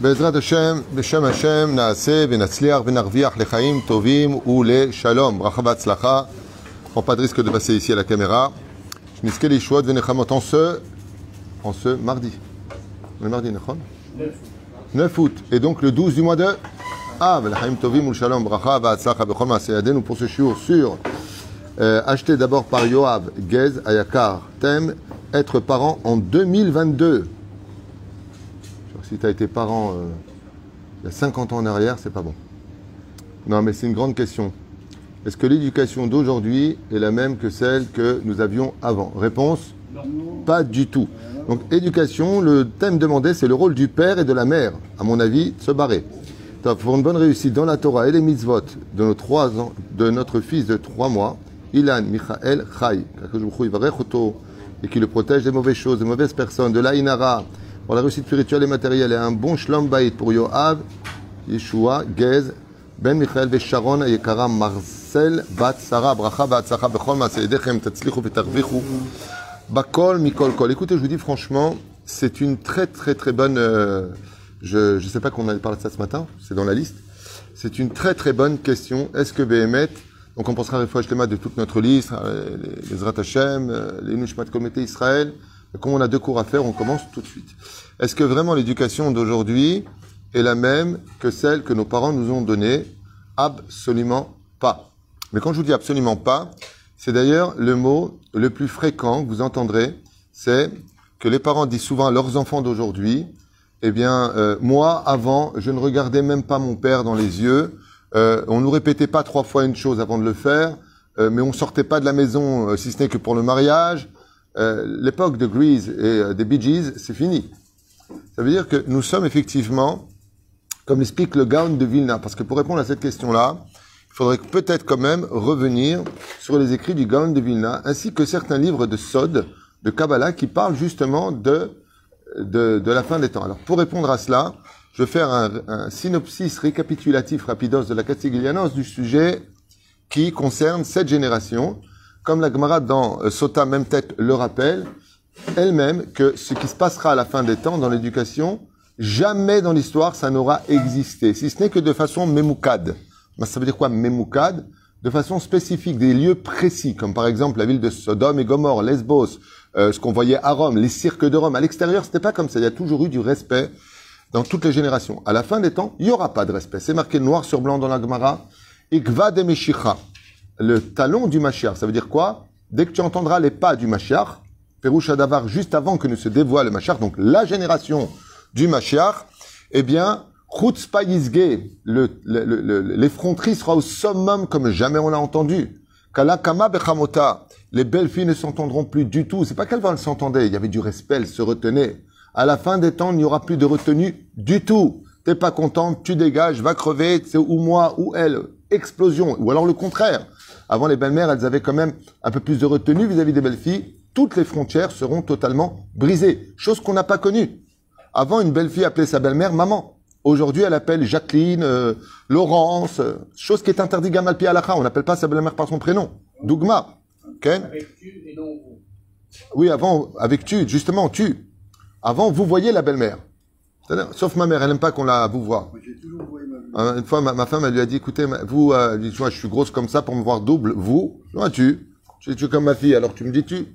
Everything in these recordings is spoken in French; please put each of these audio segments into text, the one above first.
בעזרת השם, בשם השם, נעשה ונצליח ונרוויח לחיים טובים ולשלום. ברכה והצלחה. Prends pas de risque de passer ici à la caméra. שנזכה לישועות ונחמות en ce, en ce mardi. Le mardi, נכון? 9 août. Et donc le 12 du mois de Av, לחיים טובים ולשלום. ברכה והצלחה בכל מעשה ידינו pour ce shiur sur euh, acheté d'abord par Yoav Gez Ayakar. Thème être parent en 2022. Si tu as été parent euh, il y a 50 ans en arrière, c'est pas bon. Non, mais c'est une grande question. Est-ce que l'éducation d'aujourd'hui est la même que celle que nous avions avant? Réponse Pas du tout. Donc, éducation, le thème demandé, c'est le rôle du père et de la mère, à mon avis, se barrer. Pour une bonne réussite dans la Torah et les mitzvot de, nos trois ans, de notre fils de trois mois, Ilan Michael Chai, et qui le protège des mauvaises choses, des mauvaises personnes, de l'Ainara, pour la réussite spirituelle et matérielle, et un bon shalom bayit pour Yoav, Yeshua, Gez, Ben Michael Vesharon, Yekara, Marcel, Bat Sarah, Bracha, Bat Sarah, Bechol, Maseedechem, Tatzlichu, Vetarvichu, Bakol, Mikol, Kol. Écoutez, je vous dis franchement, c'est une très très très bonne. euh, je ne sais pas qu'on avait parlé de ça ce matin, c'est dans la liste. C'est une très très bonne question. Est-ce que Behemet, donc on pensera à fois de toute notre liste, euh, les, Zrat Hashem, euh, les Nushmat Comité Israël. Comme on a deux cours à faire, on commence tout de suite. Est-ce que vraiment l'éducation d'aujourd'hui est la même que celle que nos parents nous ont donnée? Absolument pas. Mais quand je vous dis absolument pas, c'est d'ailleurs le mot le plus fréquent que vous entendrez, c'est que les parents disent souvent à leurs enfants d'aujourd'hui, eh bien, euh, moi, avant, je ne regardais même pas mon père dans les yeux, euh, on nous répétait pas trois fois une chose avant de le faire, euh, mais on sortait pas de la maison, euh, si ce n'est que pour le mariage. Euh, L'époque de Grease et euh, des Bee Gees, c'est fini. Ça veut dire que nous sommes effectivement, comme l'explique le Gaon de Vilna, parce que pour répondre à cette question-là, il faudrait peut-être quand même revenir sur les écrits du Gaon de Vilna, ainsi que certains livres de Sod, de Kabbalah, qui parlent justement de, de, de la fin des temps. Alors pour répondre à cela, je vais faire un, un synopsis récapitulatif rapidos de la Castiglianos du sujet qui concerne cette génération, comme la Gemara dans euh, Sota même tête le rappelle, elle-même que ce qui se passera à la fin des temps dans l'éducation, jamais dans l'histoire ça n'aura existé, si ce n'est que de façon mémoukade. Ben, ça veut dire quoi mémoukade? De façon spécifique, des lieux précis, comme par exemple la ville de Sodome et Gomorre, Lesbos, euh, ce qu'on voyait à Rome, les cirques de Rome. À l'extérieur, c'était pas comme ça. Il y a toujours eu du respect dans toutes les générations. À la fin des temps, il y aura pas de respect. C'est marqué noir sur blanc dans la Gemara. Ikva de Meshicha, le talon du Mashiach. Ça veut dire quoi? Dès que tu entendras les pas du Mashiach, Perouche Adavar, juste avant que ne se dévoile le Mashiach, donc la génération du Mashiach, eh bien, Chutzpah l'effronterie sera au summum comme jamais on l'a entendu. Kalakama Bechamota, les belles filles ne s'entendront plus du tout. C'est pas qu'elles vont s'entendre, il y avait du respect, elles se retenaient. À la fin des temps, il n'y aura plus de retenue du tout. T'es pas contente, tu dégages, va crever, c'est ou moi ou elle. Explosion. Ou alors le contraire. Avant, les belles-mères, elles avaient quand même un peu plus de retenue vis-à-vis des belles filles. Toutes les frontières seront totalement brisées. Chose qu'on n'a pas connue. Avant, une belle fille appelait sa belle-mère maman. Aujourd'hui, elle appelle Jacqueline, euh, Laurence, euh, chose qui est interdite gamal pi halakha. On n'appelle pas sa belle-mère par son prénom. Dougma. Ok Avec tu et non vous. Oui, avant, avec tu, justement, tu. Avant, vous voyez la belle-mère. Sauf ma mère, elle n'aime pas qu'on la vous voit. Moi, Une fois, ma, ma femme, elle lui a dit, écoutez, vous, euh, dit, je suis grosse comme ça pour me voir double. Vous, moi, tu. Tu tu es comme ma fille, alors tu me dis tu.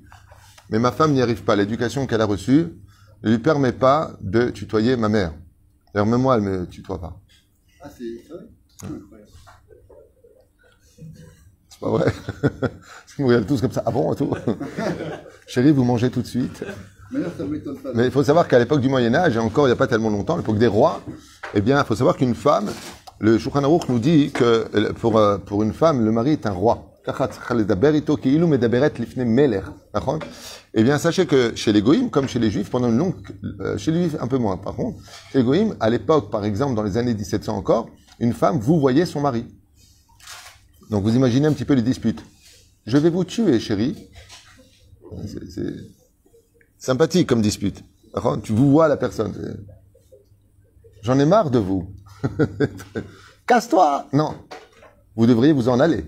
Mais ma femme n'y arrive pas. L'éducation qu'elle a reçue ne lui permet pas de tutoyer ma mère. D'ailleurs, même moi, elle me tutoie pas. Ah, c'est vrai? C'est pas vrai. Vous regardez tous comme ça. Ah bon, tout? Chérie, vous mangez tout de suite. Mais il faut savoir qu'à l'époque du Moyen Âge, et encore il n'y a pas tellement longtemps, l'époque des rois, eh bien, il faut savoir qu'une femme, le Shulchan Aruch nous dit que euh, pour, euh, pour une femme, le mari est un roi. Eh bien, sachez que chez les Goïms, comme chez les Juifs, pendant une longue, euh, chez les Juifs un peu moins, par contre, chez les Goïms, à l'époque, par exemple, dans les années 1700 encore, une femme, vous voyez son mari. Donc, vous imaginez un petit peu les disputes. Je vais vous tuer, chérie. Sympathique comme dispute. Tu vous vois la personne. J'en ai marre de vous. Casse-toi Non. Vous devriez vous en aller.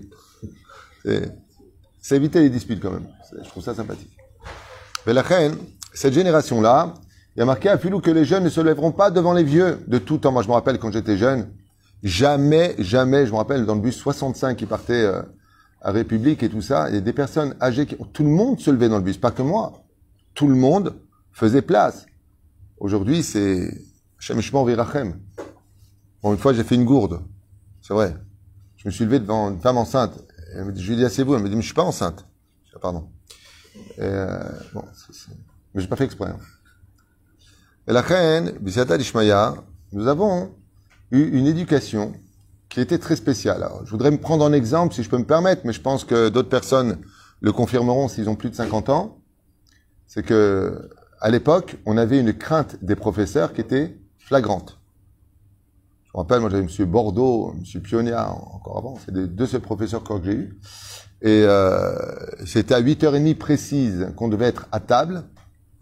C'est éviter les disputes quand même. Je trouve ça sympathique. Mais la reine, cette génération-là, Il y a marqué à Filou que les jeunes ne se lèveront pas devant les vieux de tout temps. Moi, je me rappelle quand j'étais jeune, jamais, jamais, je me rappelle dans le bus 65 qui partait euh, à République et tout ça, il y a des personnes âgées qui, tout le monde se levait dans le bus, pas que moi. Tout le monde faisait place. Aujourd'hui, c'est Shemishmor Virachem. Bon, une fois, j'ai fait une gourde. C'est vrai. Je me suis levé devant une femme enceinte. Elle me dit, je lui ai dit, asseyez-vous. Elle me dit, mais je suis pas enceinte. Je ah, pardon. Et, euh, bon, c'est- c'est- mais j'ai pas fait exprès. hein. Et la reine, nous avons eu une éducation qui était très spéciale. Je voudrais me prendre en exemple, si je peux me permettre, mais je pense que d'autres personnes le confirmeront s'ils ont plus de 50 ans. C'est que, à l'époque, on avait une crainte des professeurs qui était flagrante. Je me rappelle, moi j'avais M. Bordeaux, M. Pionia, encore avant, c'est des deux seuls professeurs que j'ai eu. Et euh, c'était à 8h30 précise qu'on devait être à table,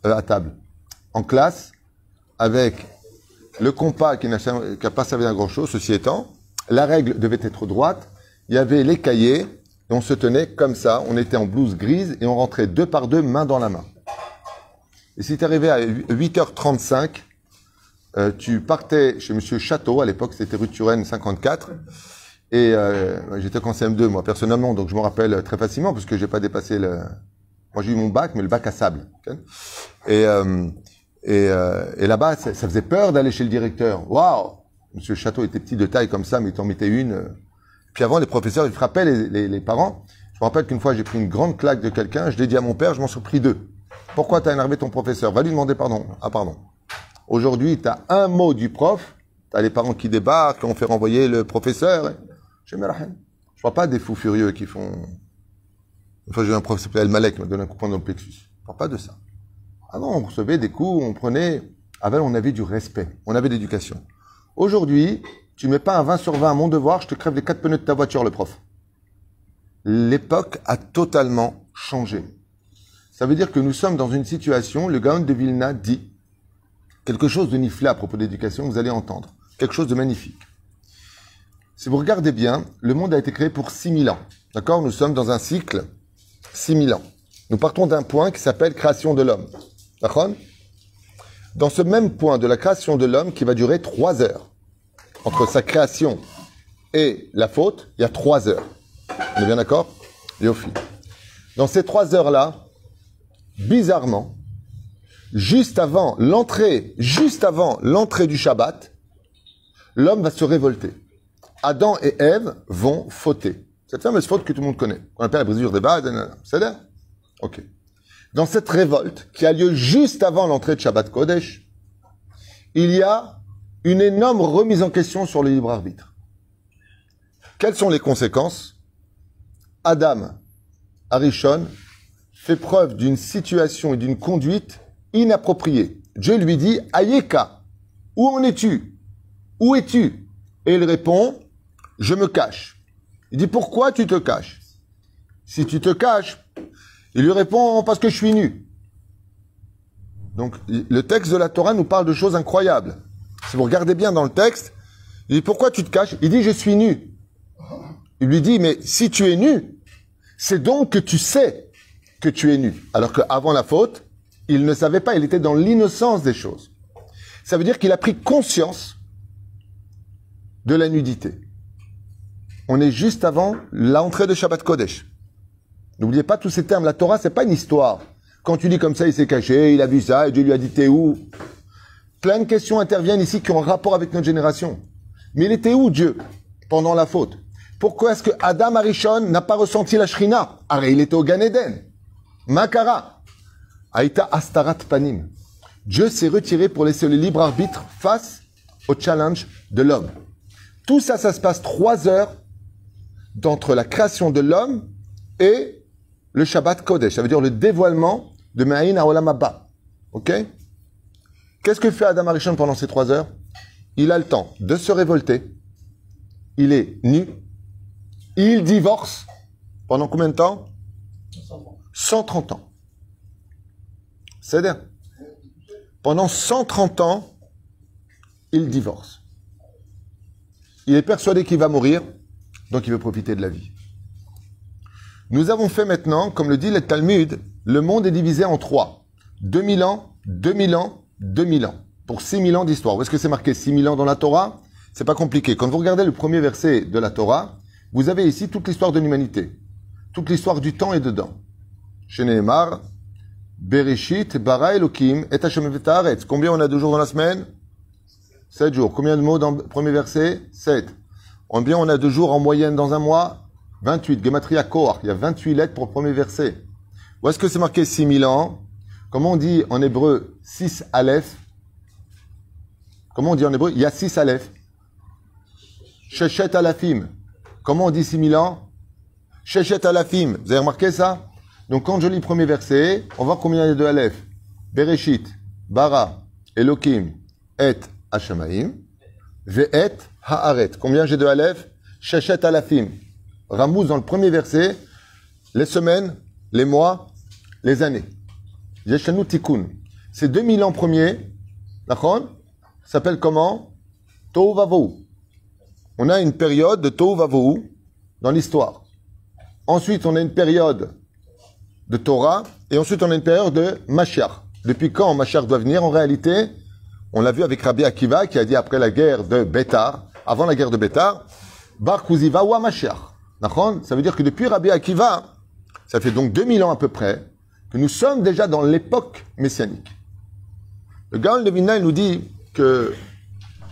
euh, à table, en classe, avec le compas qui n'a pas servi à grand chose, ceci étant, la règle devait être droite, il y avait les cahiers, et on se tenait comme ça, on était en blouse grise, et on rentrait deux par deux, main dans la main. Et si tu arrivais à 8h35, euh, tu partais chez Monsieur Château, à l'époque c'était rue Turenne 54, et euh, j'étais qu'en CM2 moi personnellement, donc je me rappelle très facilement parce que j'ai pas dépassé le. Moi j'ai eu mon bac, mais le bac à sable. et euh, et, euh, et là-bas, ça, ça faisait peur d'aller chez le directeur. Waouh Monsieur Château était petit de taille comme ça, mais il t'en mettait une. euh. Puis avant, les professeurs, ils frappaient les, les, les parents. Je me rappelle qu'une fois, j'ai pris une grande claque de quelqu'un. Je l'ai dit à mon père, je m'en suis pris deux. Pourquoi t'as énervé ton professeur? Va lui demander pardon. Ah pardon. Aujourd'hui, t'as un mot du prof. T'as les parents qui débarquent, on fait renvoyer le professeur. Je. Je vois pas des fous furieux qui font. Une fois, j'ai eu un prof qui s'appelait El Malek, qui m'a donné un coup de dans le plexus. Je vois pas de ça. Avant, on recevait des coups, on prenait. Avant, on avait du respect, on avait de l'éducation. Aujourd'hui, tu mets pas un 20 sur 20 à mon devoir, je te crève les quatre pneus de ta voiture, le prof. L'époque a totalement changé. Ça veut dire que nous sommes dans une situation, le Gaon de Vilna dit quelque chose de niflé à propos d'éducation, vous allez entendre. Quelque chose de magnifique. Si vous regardez bien, le monde a été créé pour 6000 ans. D'accord? Nous sommes dans un cycle 6000 ans. Nous partons d'un point qui s'appelle création de l'homme. D'accord? Dans ce même point de la création de l'homme qui va durer 3 heures, entre sa création et la faute, il y a 3 heures. On est bien d'accord? Yofi. Dans ces 3 heures-là, bizarrement, juste avant l'entrée, juste avant l'entrée du Shabbat, l'homme va se révolter. Adam et Ève vont fauter. Cette fameuse faute que tout le monde connaît. On appelle la brisure des bas. C'est là Ok. Dans cette révolte qui a lieu juste avant l'entrée de Shabbat Kodesh, il y a une énorme remise en question sur le libre arbitre. Quelles sont les conséquences? Adam, Arishon, fait preuve d'une situation et d'une conduite inappropriée. Dieu lui dit, Ayeka, où en es-tu? Où es-tu? Et il répond, je me cache. Il dit, pourquoi tu te caches? Si tu te caches, il lui répond, parce que je suis nu. Donc, le texte de la Torah nous parle de choses incroyables. Si vous regardez bien dans le texte, il dit, pourquoi tu te caches? Il dit, je suis nu. Il lui dit, mais si tu es nu, c'est donc que tu sais que tu es nu. Alors qu'avant la faute, il ne savait pas, il était dans l'innocence des choses. Ça veut dire qu'il a pris conscience de la nudité. On est juste avant l'entrée de Shabbat Kodesh. N'oubliez pas tous ces termes. La Torah, c'est pas une histoire. Quand tu dis comme ça, il s'est caché, il a vu ça, et Dieu lui a dit t'es où? Plein de questions interviennent ici qui ont rapport avec notre génération. Mais il était où Dieu pendant la faute? Pourquoi est-ce que Adam Arishon n'a pas ressenti la shrina Ah, il était au Gan Eden. Makara. Aïta Astarat Panim. Dieu s'est retiré pour laisser le libre arbitre face au challenge de l'homme. Tout ça, ça se passe trois heures d'entre la création de l'homme et le Shabbat Kodesh. Ça veut dire le dévoilement de Ma'in Olam Abba. Ok? Qu'est-ce que fait Adam Arishon pendant ces trois heures? Il a le temps de se révolter. Il est nu. Il divorce. Pendant combien de temps? 130 ans. C'est dire Pendant 130 ans, il divorce. Il est persuadé qu'il va mourir, donc il veut profiter de la vie. Nous avons fait maintenant, comme le dit le Talmud, le monde est divisé en trois. 2000 ans, 2000 ans 2000 ans. Pour 6000 ans d'histoire. Où est-ce que c'est marqué 6000 ans dans la Torah? C'est pas compliqué. Quand vous regardez le premier verset de la Torah, vous avez ici toute l'histoire de l'humanité. Toute l'histoire du temps est dedans. Chez Nehemar, Bereshit, Bara et Hashem. Combien on a de jours dans la semaine? 7 jours. Combien de mots dans le premier verset? 7. Combien on a de jours en moyenne dans un mois? 28. Gematria Koach. Il y a 28 lettres pour le premier verset. Où est-ce que c'est marqué 6000 ans? Comment on dit en hébreu 6 Aleph? Comment on dit en hébreu? Il y a 6 Aleph. Shechet Alafim. Comment on dit 6000 ans? Shechet Alafim. Vous avez remarqué ça? Donc quand je lis premier verset, on va voir combien il y a de Aleph. Bereshit, Bara, Elohim, Et, Hashemaim, Ve'et, Haaret. Combien j'ai de Aleph? Shechet Alafim. Ramouz dans le premier verset, les semaines, les mois, les années. Yeshanu Tikkun. Ces 2000 ans premiers, d'accord s'appelle comment? Tohu. On a une période de Tohu dans l'histoire. Ensuite, on a une période de Torah et ensuite on a une période de Mashiach. Depuis quand Mashiach doit venir En réalité, on l'a vu avec Rabbi Akiva qui a dit après la guerre de Bétar, avant la guerre de Bétar, Bar Kuziva wa Mashiach. Ça veut dire que depuis Rabbi Akiva, ça fait donc 2000 ans à peu près, que nous sommes déjà dans l'époque messianique. Le Gaon de Vilna, il nous dit que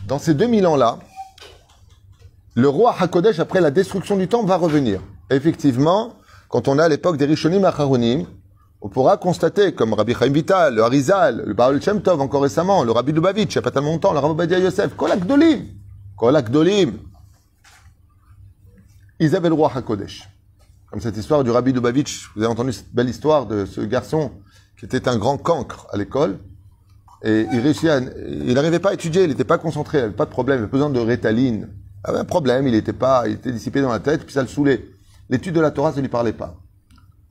dans ces 2000 ans-là, le roi Hakodesh, après la destruction du temple, va revenir. Effectivement, quand on est à l'époque des Rishonim Acharonim, on pourra constater, comme Rabbi Chaim Vital, le Harizal, le Baal Shem Tov encore récemment, le Rabbi Lubavitch, il n'y a pas tellement longtemps, le Rabbi Badia Yosef, Kolak Dolim, Kolak Dolim, ils avaient le roi Hakodesh. Comme cette histoire du Rabbi Lubavitch, vous avez entendu cette belle histoire de ce garçon qui était un grand cancre à l'école, et il réussit à, il n'arrivait pas à étudier, il n'était pas concentré, il n'avait pas de problème, il avait besoin de rétaline. Il avait un problème, il était pas, il était dissipé dans la tête, puis ça le saoulait. L'étude de la Torah, ça lui parlait pas.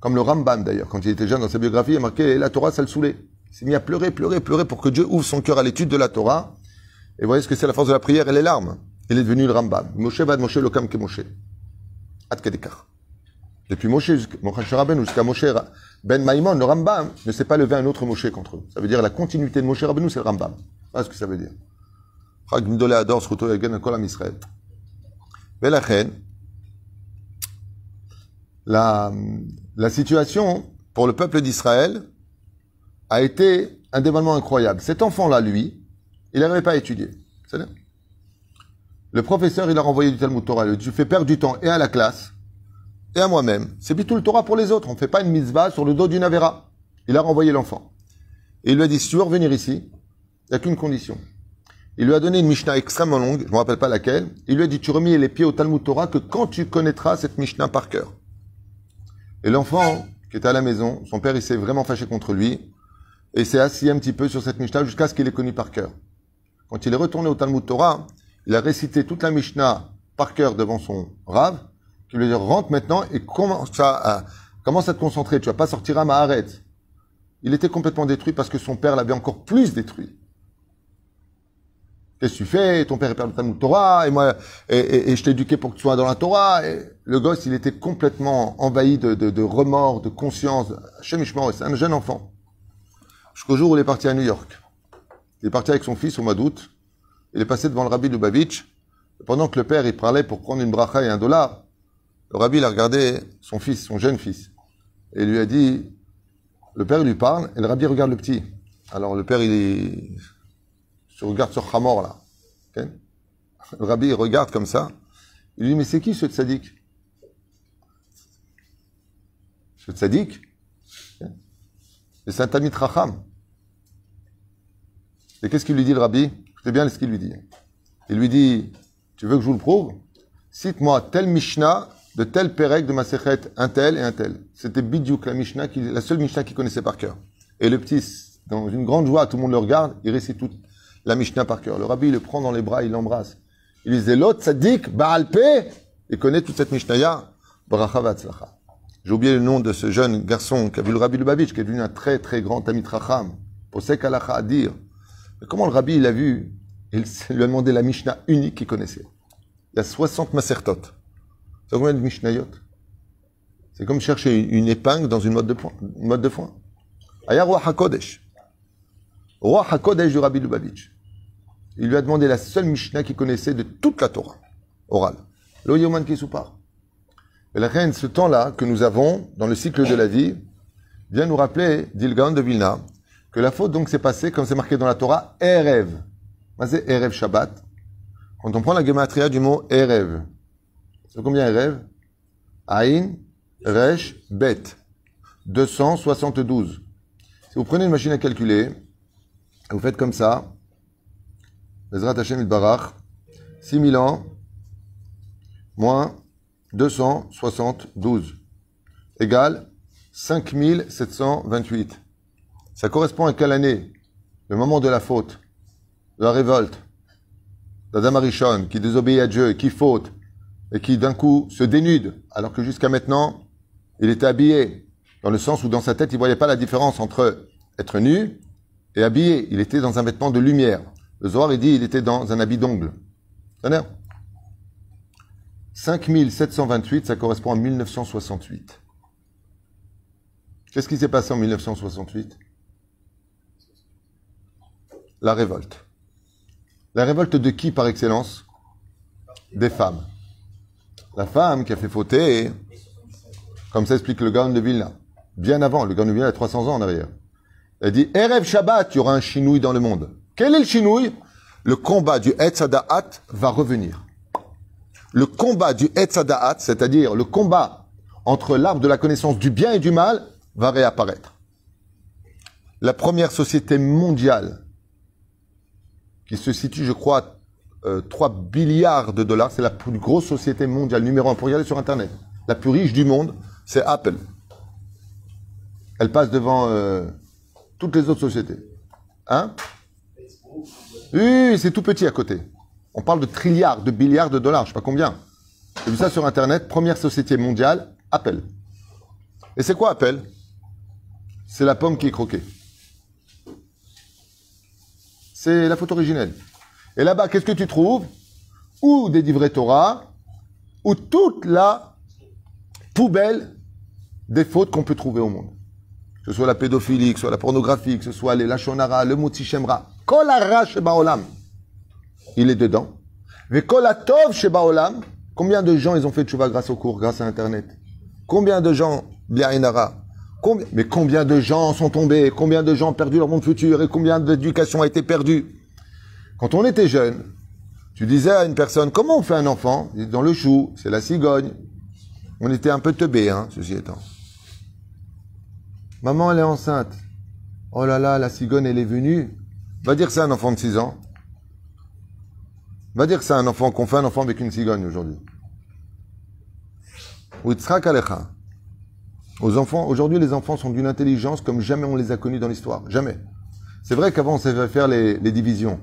Comme le Ramban d'ailleurs, quand il était jeune dans sa biographie, il a marqué la Torah, ça le saoulait. Il s'est mis à pleurer, pleurer, pleurer pour que Dieu ouvre son cœur à l'étude de la Torah. Et voyez ce que c'est la force de la prière et les larmes. Il est devenu le Ramban. Moshe va de Moshe Lokam ke Moshe. Ad Kedekar. Depuis Moshe jusqu'à Moshe Ben Maïmon, le Rambam ne s'est pas levé un autre Moshe contre eux. Ça veut dire la continuité de Moshe Rabbeinu, c'est le Rambam. Voilà ce que ça veut dire. La, la situation pour le peuple d'Israël a été un développement incroyable. Cet enfant-là, lui, il n'arrivait pas à étudier. Le professeur, il a renvoyé du Talmud Torah. Il fait perdre du temps et à la classe et à moi-même. C'est tout le Torah pour les autres. On ne fait pas une mitzvah sur le dos d'une Avera. Il a renvoyé l'enfant. Et il lui a dit, si tu veux revenir ici, il n'y a qu'une condition. Il lui a donné une Mishnah extrêmement longue, je ne me rappelle pas laquelle. Il lui a dit, tu remets les pieds au Talmud Torah que quand tu connaîtras cette Mishnah par cœur. Et l'enfant, qui était à la maison, son père, il s'est vraiment fâché contre lui, et s'est assis un petit peu sur cette Mishnah jusqu'à ce qu'il ait connu par cœur. Quand il est retourné au Talmud Torah, il a récité toute la Mishnah par cœur devant son Rav, qui lui dit rentre maintenant et commence à, commence à te concentrer. Tu vas pas sortir à ma arrête. Il était complètement détruit parce que son père l'avait encore plus détruit. Qu'est-ce que tu fais? Ton père est père de Talmud Torah et moi et, je t'ai éduqué pour que tu sois dans la Torah. Et le gosse, il était complètement envahi de, remords, de conscience. C'est un jeune enfant. Jusqu'au jour où il est parti à New York. Il est parti avec son fils au mois d'août. Il est passé devant le rabbi Lubavitch. Pendant que le père il parlait pour prendre une bracha et un dollar, le rabbi a regardé son fils, son jeune fils, et lui a dit, le père lui parle, et le rabbi regarde le petit. Alors le père, il, se regarde sur Hamor, là. Le rabbi regarde comme ça. Il lui dit, mais c'est qui ce tzaddik? Ce tzaddik? C'est un Tamit Racham. Et qu'est-ce qu'il lui dit, le rabbi? Écoutez bien ce qu'il lui dit. Il lui dit, tu veux que je vous le prouve? Cite-moi tel Mishnah de tel Pérec de Maserhet, un tel et un tel. C'était Bidiouk, la Mishnah, la seule Mishnah qu'il connaissait par cœur. Et le petit, dans une grande joie, tout le monde le regarde, il récite toute la Mishnah par cœur. Le rabbi, le prend dans les bras, il l'embrasse. Il lui disait, l'autre tzaddik, Baalpe, il connaît toute cette Mishnah, Bracha J'ai oublié le nom de ce jeune garçon qui a vu le rabbi Lubavitch, qui est devenu un très très grand Tamit Racham, Posek Alacha à dire. Comment le rabbi, il a vu, il lui a demandé la Mishnah unique qu'il connaissait? Il y a 60 masertot. C'est combien de Mishnayot? C'est comme chercher une épingle dans une mode de, foin. Ayarwa HaKodesh. roi HaKodesh du Rabbi Lubavitch. Il lui a demandé la seule Mishnah qu'il connaissait de toute la Torah, orale. Lo Yoman Kisupar. Et la reine, ce temps-là que nous avons dans le cycle de la vie, vient nous rappeler, dit de Vilna, que la faute donc s'est passée, comme c'est marqué dans la Torah, Erev. C'est Erev Shabbat. Quand on prend la gematria du mot Erev, c'est combien Erev? Aïn, Resh, Bet. 272. Si vous prenez une machine à calculer, vous faites comme ça, Bezrat Hashem Barach, 6000 ans, moins 272, égale 5728. Ça correspond à quelle année? Le moment de la faute, de la révolte, d'Adam Arishon, qui désobéit à Dieu, qui faute, et qui d'un coup se dénude, alors que jusqu'à maintenant, il était habillé, dans le sens où dans sa tête, il voyait pas la différence entre être nu et habillé. Il était dans un vêtement de lumière. Le Zohar, il dit, il était dans un habit d'ongle. C'est 5728, ça correspond à 1968. Qu'est-ce qui s'est passé en 1968 La révolte. La révolte de qui par excellence? Des femmes. La femme qui a fait fauter, comme ça explique le Gaon de Vilna, bien avant, le Gaon de Vilna a 300 ans en arrière. Elle dit, Erev Shabbat, il y aura un chinouille dans le monde. Quel est le chinouille? Le combat du Etzadaat va revenir. Le combat du Etzadaat, c'est-à-dire le combat entre l'arbre de la connaissance du bien et du mal, va réapparaître. La première société mondiale qui se situe, je crois, euh, 3 milliards de dollars, c'est la plus grosse société mondiale, numéro un, pour y aller sur Internet. La plus riche du monde, c'est Apple. Elle passe devant euh, toutes les autres sociétés. Hein? Oui, c'est tout petit à côté. On parle de trilliards, de milliards de dollars, je sais pas combien. J'ai vu ça sur Internet, première société mondiale, Apple. Et c'est quoi Apple? C'est la pomme qui est croquée. C'est la photo originelle. Et là-bas, qu'est-ce que tu trouves? Ou des livrets Torah, ou toute la poubelle des fautes qu'on peut trouver au monde. Que ce soit la pédophilie, que ce soit la pornographie, que ce soit les lachonara, le moutishemra. Kolara Baolam. Il est dedans. Mais kolatov Baolam. Combien de gens ils ont fait tchouva grâce au cours, grâce à Internet? Combien de gens, Biarinara, mais combien de gens sont tombés, combien de gens ont perdu leur monde futur? Et combien d'éducation a été perdue? Quand on était jeune, tu disais à une personne, comment on fait un enfant? Dans le chou, c'est la cigogne. On était un peu teubé, hein, ceci étant. Maman, elle est enceinte. Oh là là, la cigogne, elle est venue. Va dire que c'est un enfant de 6 ans. Va dire que c'est un enfant qu'on fait un enfant avec une cigogne aujourd'hui. Aux enfants, aujourd'hui, les enfants sont d'une intelligence comme jamais on les a connus dans l'histoire. Jamais. C'est vrai qu'avant, on savait faire les, divisions.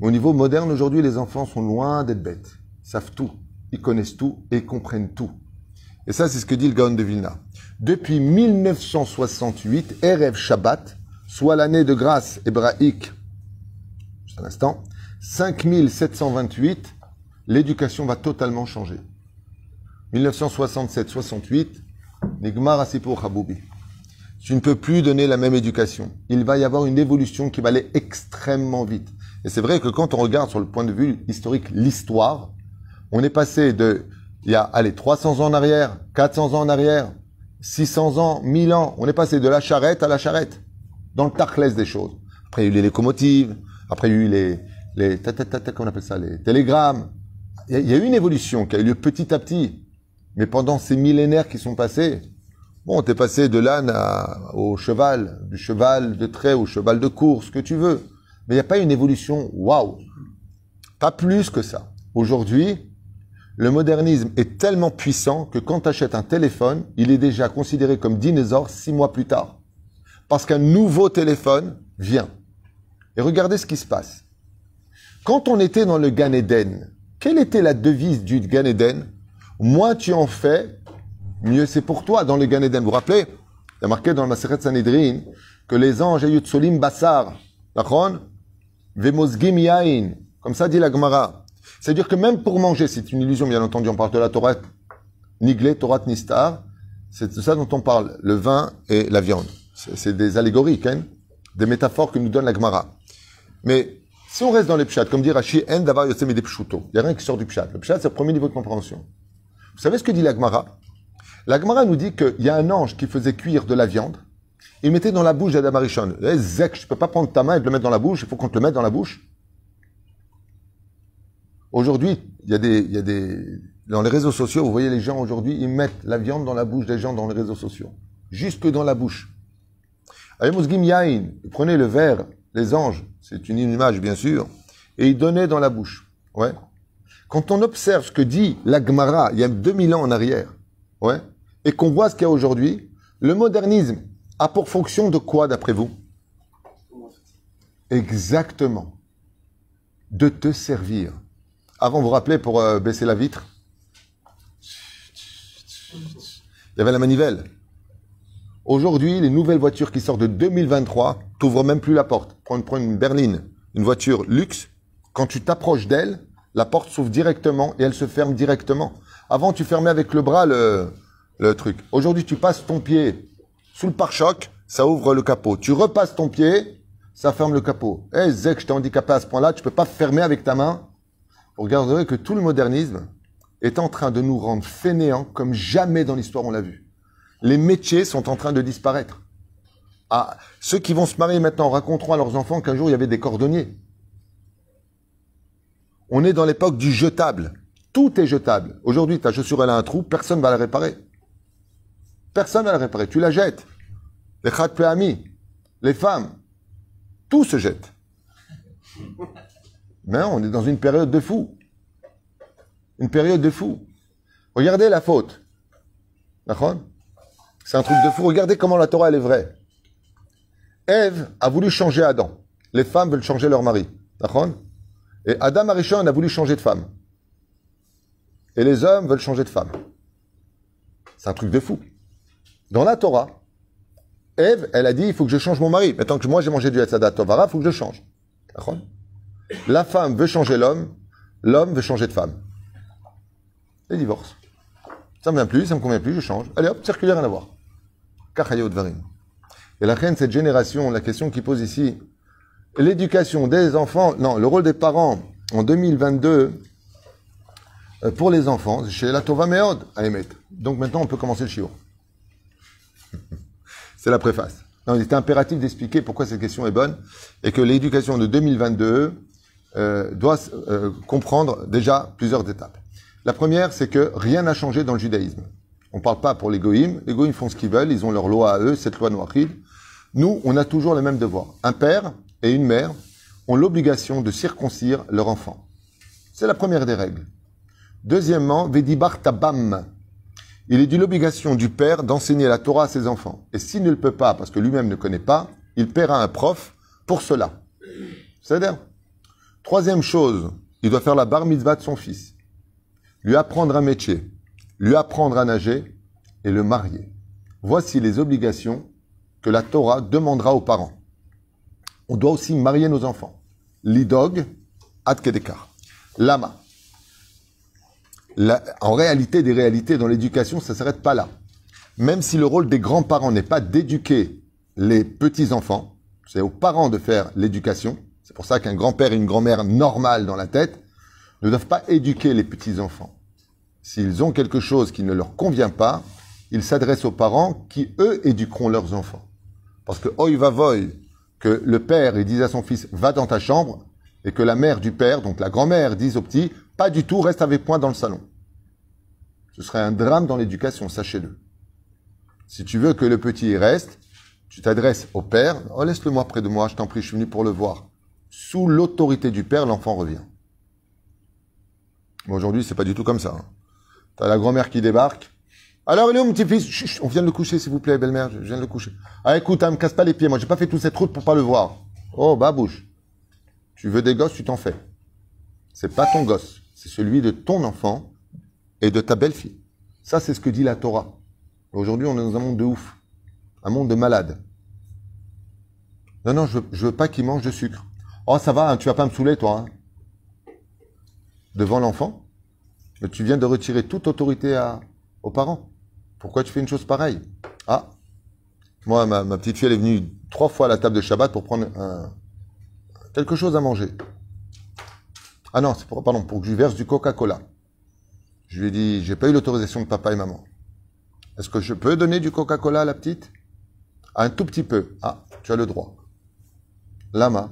Au niveau moderne, aujourd'hui, les enfants sont loin d'être bêtes. Ils savent tout. Ils connaissent tout et comprennent tout. Et ça, c'est ce que dit le Gaon de Vilna. Depuis 1968, Erev Shabbat, soit l'année de grâce hébraïque, juste un instant, 5728, l'éducation va totalement changer. 1967-68, tu ne peux plus donner la même éducation. Il va y avoir une évolution qui va aller extrêmement vite. Et c'est vrai que quand on regarde sur le point de vue historique l'histoire, on est passé de, il y a, allez, 300 ans en arrière, 400 ans en arrière, 600 ans, 1000 ans, on est passé de la charrette à la charrette, dans le tachlès des choses. Après, il y a eu les locomotives, après, il y a eu les, les, comment on appelle ça, les télégrammes. Il y a eu une évolution qui a eu lieu petit à petit. Mais pendant ces millénaires qui sont passés, bon, t'es passé de l'âne au cheval, du cheval de trait au cheval de course, que tu veux. Mais il n'y a pas une évolution, waouh. Pas plus que ça. Aujourd'hui, le modernisme est tellement puissant que quand tu achètes un téléphone, il est déjà considéré comme dinosaure six mois plus tard. Parce qu'un nouveau téléphone vient. Et regardez ce qui se passe. Quand on était dans le Gan Eden, quelle était la devise du Gan Eden? Moins tu en fais, mieux c'est pour toi dans le Gan Eden. Vous vous rappelez? Il y marqué dans le Maseret Sanhedrin que les anges Solim Bassar, Vemosgim Yain, comme ça dit la Gemara. C'est-à-dire que même pour manger, c'est une illusion, bien entendu, on parle de la Torah Niglé, Torah Nistar, c'est de ça dont on parle, le vin et la viande. C'est des allégories, hein? Des métaphores que nous donne la Gemara. Mais si on reste dans les pshat, comme dit Rashi, en d'avoir yossem des il n'y a rien qui sort du pshat. Le pshat, c'est le premier niveau de compréhension. Vous savez ce que dit la Gemara? La Gemara nous dit qu'il y a un ange qui faisait cuire de la viande, il mettait dans la bouche d'Adam Arishon. Eh, Zek, je peux pas prendre ta main et te le mettre dans la bouche, il faut qu'on te le mette dans la bouche. Aujourd'hui, il y a des, y a des, dans les réseaux sociaux, vous voyez les gens aujourd'hui, ils mettent la viande dans la bouche des gens dans les réseaux sociaux. Jusque dans la bouche. Prenaient le verre, les anges, c'est une image bien sûr, et ils donnaient dans la bouche. Ouais. Quand on observe ce que dit la Gemara il y a 2000 ans en arrière, ouais, et qu'on voit ce qu'il y a aujourd'hui, le modernisme a pour fonction de quoi d'après vous? Exactement. De te servir. Avant, vous vous rappelez, pour euh, baisser la vitre, il y avait la manivelle. Aujourd'hui, les nouvelles voitures qui sortent de 2023 t'ouvrent même plus la porte. Prends, prends une berline, une voiture luxe. Quand tu t'approches d'elle, la porte s'ouvre directement et elle se ferme directement. Avant, tu fermais avec le bras le, le truc. Aujourd'hui, tu passes ton pied sous le pare-choc, ça ouvre le capot. Tu repasses ton pied, ça ferme le capot. Eh, Zek, je t'ai handicapé à ce point-là, tu peux pas fermer avec ta main. Vous regarderez que tout le modernisme est en train de nous rendre fainéants comme jamais dans l'histoire on l'a vu. Les métiers sont en train de disparaître. Ah, ceux qui vont se marier maintenant raconteront à leurs enfants qu'un jour il y avait des cordonniers. On est dans l'époque du jetable. Tout est jetable. Aujourd'hui, ta chaussure elle a un trou, personne va la réparer. Personne va la réparer. Tu la jettes. Les khat amis, les femmes, tout se jette. Mais on est dans une période de fou. Une période de fou. Regardez la faute. D'accord? C'est un truc de fou. Regardez comment la Torah, elle est vraie. Ève a voulu changer Adam. Les femmes veulent changer leur mari. D'accord? Et Adam Arishon a voulu changer de femme. Et les hommes veulent changer de femme. C'est un truc de fou. Dans la Torah, Ève, elle a dit, il faut que je change mon mari. Maintenant que moi j'ai mangé du Etzadat Tovara, il faut que je change. D'accord? La femme veut changer l'homme, l'homme veut changer de femme. Et divorce. Ça me vient plus, ça me convient plus, je change. Allez hop, circulaire, rien à voir. Et la reine, cette génération, la question qui pose ici, l'éducation des enfants, non, le rôle des parents en 2022, euh, pour les enfants, chez la Tova Meod, à émettre. Donc maintenant, on peut commencer le chiot. C'est la préface. Non, il était impératif d'expliquer pourquoi cette question est bonne et que l'éducation de 2022 euh, doit euh, comprendre déjà plusieurs étapes. La première, c'est que rien n'a changé dans le judaïsme. On ne parle pas pour les goïms. Les font ce qu'ils veulent, ils ont leur loi à eux, cette loi noachide. Nous, on a toujours les mêmes devoirs. Un père et une mère ont l'obligation de circoncire leur enfant. C'est la première des règles. Deuxièmement, Vedibar Tabam. Il est de l'obligation du père d'enseigner la Torah à ses enfants. Et s'il ne le peut pas, parce que lui-même ne connaît pas, il paiera un prof pour cela. C'est-à-dire, troisième chose, il doit faire la bar mitzvah de son fils, lui apprendre un métier, lui apprendre à nager et le marier. Voici les obligations que la Torah demandera aux parents. On doit aussi marier nos enfants. L'idog, kedekar. Lama. La- en réalité des réalités dans l'éducation, ça ne s'arrête pas là. Même si le rôle des grands-parents n'est pas d'éduquer les petits-enfants, c'est aux parents de faire l'éducation. C'est pour ça qu'un grand-père et une grand-mère normale dans la tête ne doivent pas éduquer les petits-enfants. S'ils ont quelque chose qui ne leur convient pas, ils s'adressent aux parents qui, eux, éduqueront leurs enfants. Parce que oi va voy, que le père il dise à son fils, va dans ta chambre, et que la mère du père, donc la grand-mère, dise au petit, pas du tout, reste avec moi dans le salon. Ce serait un drame dans l'éducation, sachez-le. Si tu veux que le petit y reste, tu t'adresses au père, oh, laisse-le moi près de moi, je t'en prie, je suis venu pour le voir. Sous l'autorité du père, l'enfant revient. Aujourd'hui, c'est pas du tout comme ça. hein. T'as la grand-mère qui débarque. Alors, il est mon petit-fils On vient de le coucher, s'il vous plaît, belle-mère, je viens de le coucher. Ah, écoute, hein, me casse pas les pieds, moi, j'ai pas fait toute cette route pour pas le voir. Oh, babouche. Tu veux des gosses, tu t'en fais. C'est pas ton gosse, c'est celui de ton enfant et de ta belle-fille. Ça, c'est ce que dit la Torah. Aujourd'hui, on est dans un monde de ouf. Un monde de malades. Non, non, je, je veux pas qu'il mange de sucre. Oh, ça va, hein, tu vas pas me saouler, toi. hein. Devant l'enfant. Mais tu viens de retirer toute autorité à, aux parents. Pourquoi tu fais une chose pareille? Ah, moi, ma, ma petite fille, elle est venue trois fois à la table de Shabbat pour prendre un- quelque chose à manger. Ah non, c'est pour, pardon, pour que je lui verse du Coca-Cola. Je lui ai dit, j'ai pas eu l'autorisation de papa et maman. Est-ce que je peux donner du Coca-Cola à la petite? Un tout petit peu. Ah, tu as le droit. Lama.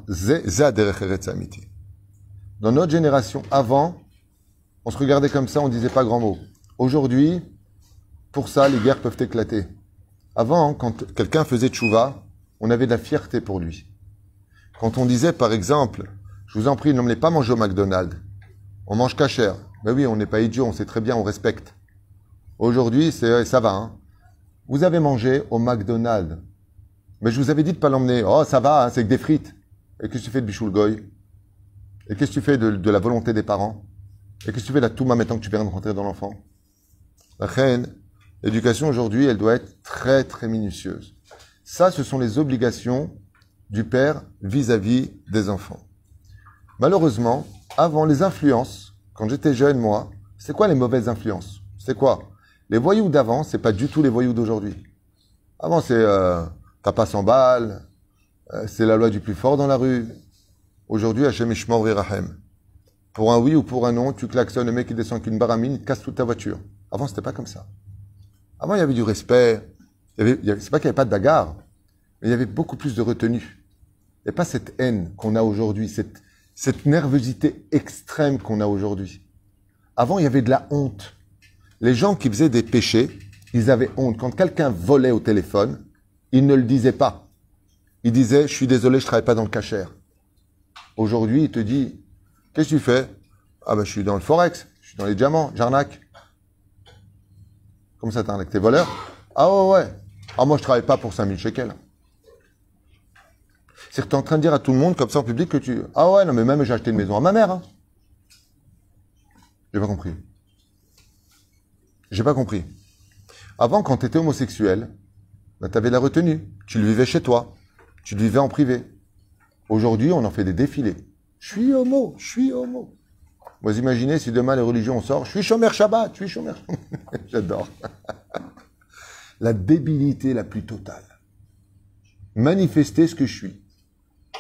Dans notre génération, avant, on se regardait comme ça, on disait pas grand mot. Aujourd'hui, pour ça, les guerres peuvent éclater. Avant, quand quelqu'un faisait tchouva, on avait de la fierté pour lui. Quand on disait, par exemple, je vous en prie, n'emmenez pas manger au McDonald's. On mange cachère. Mais oui, on n'est pas idiot, on sait très bien, on respecte. Aujourd'hui, c'est, ça va, hein. Vous avez mangé au McDonald's. Mais je vous avais dit de pas l'emmener. Oh, ça va, hein, c'est que des frites. Et qu'est-ce que tu fais de bichoul goy Et qu'est-ce que tu fais de la volonté des parents? Et qu'est-ce que tu fais de la touma maintenant que tu viens de rentrer dans l'enfant? La reine, l'éducation aujourd'hui, elle doit être très, très minutieuse. Ça, ce sont les obligations du père vis-à-vis des enfants. Malheureusement, avant les influences, quand j'étais jeune, moi, c'est quoi les mauvaises influences? C'est quoi? Les voyous d'avant, c'est pas du tout les voyous d'aujourd'hui. Avant, c'est euh, t'as pas 100 balles, euh, c'est la loi du plus fort dans la rue. Aujourd'hui, Hachem Ishmor Rahem. Pour un oui ou pour un non, tu klaxonnes, le mec qui descend qu'une baramine, il casse toute ta voiture. Avant, c'était pas comme ça. Avant, il y avait du respect. Il y avait, il avait- c'est pas qu'il n'y avait pas de bagarre, mais il y avait beaucoup plus de retenue. Et pas cette haine qu'on a aujourd'hui, cette, cette nervosité extrême qu'on a aujourd'hui. Avant, il y avait de la honte. Les gens qui faisaient des péchés, ils avaient honte. Quand quelqu'un volait au téléphone, ils ne le disaient pas. Il disait, je suis désolé, je travaille pas dans le cachère. Aujourd'hui, il te dit, qu'est-ce que tu fais? Ah ben, je suis dans le forex, je suis dans les diamants, j'arnaque. Comme ça, t'arnaques? Tes voleurs Ah ouais, ouais. Ah, moi, je travaille pas pour 5000 shekels. C'est que tu es en train de dire à tout le monde, comme ça en public, que tu. Ah ouais, non, mais même j'ai acheté une maison à ma mère. Hein. J'ai pas compris. J'ai pas compris. Avant, quand tu étais homosexuel, ben, tu avais la retenue. Tu le vivais chez toi. Tu le vivais en privé. Aujourd'hui, on en fait des défilés. Je suis homo, je suis homo. Vous imaginez si demain les religions sortent, je suis chômeur Shabbat, je suis chômeur. J'adore. la débilité la plus totale. Manifester ce que je suis.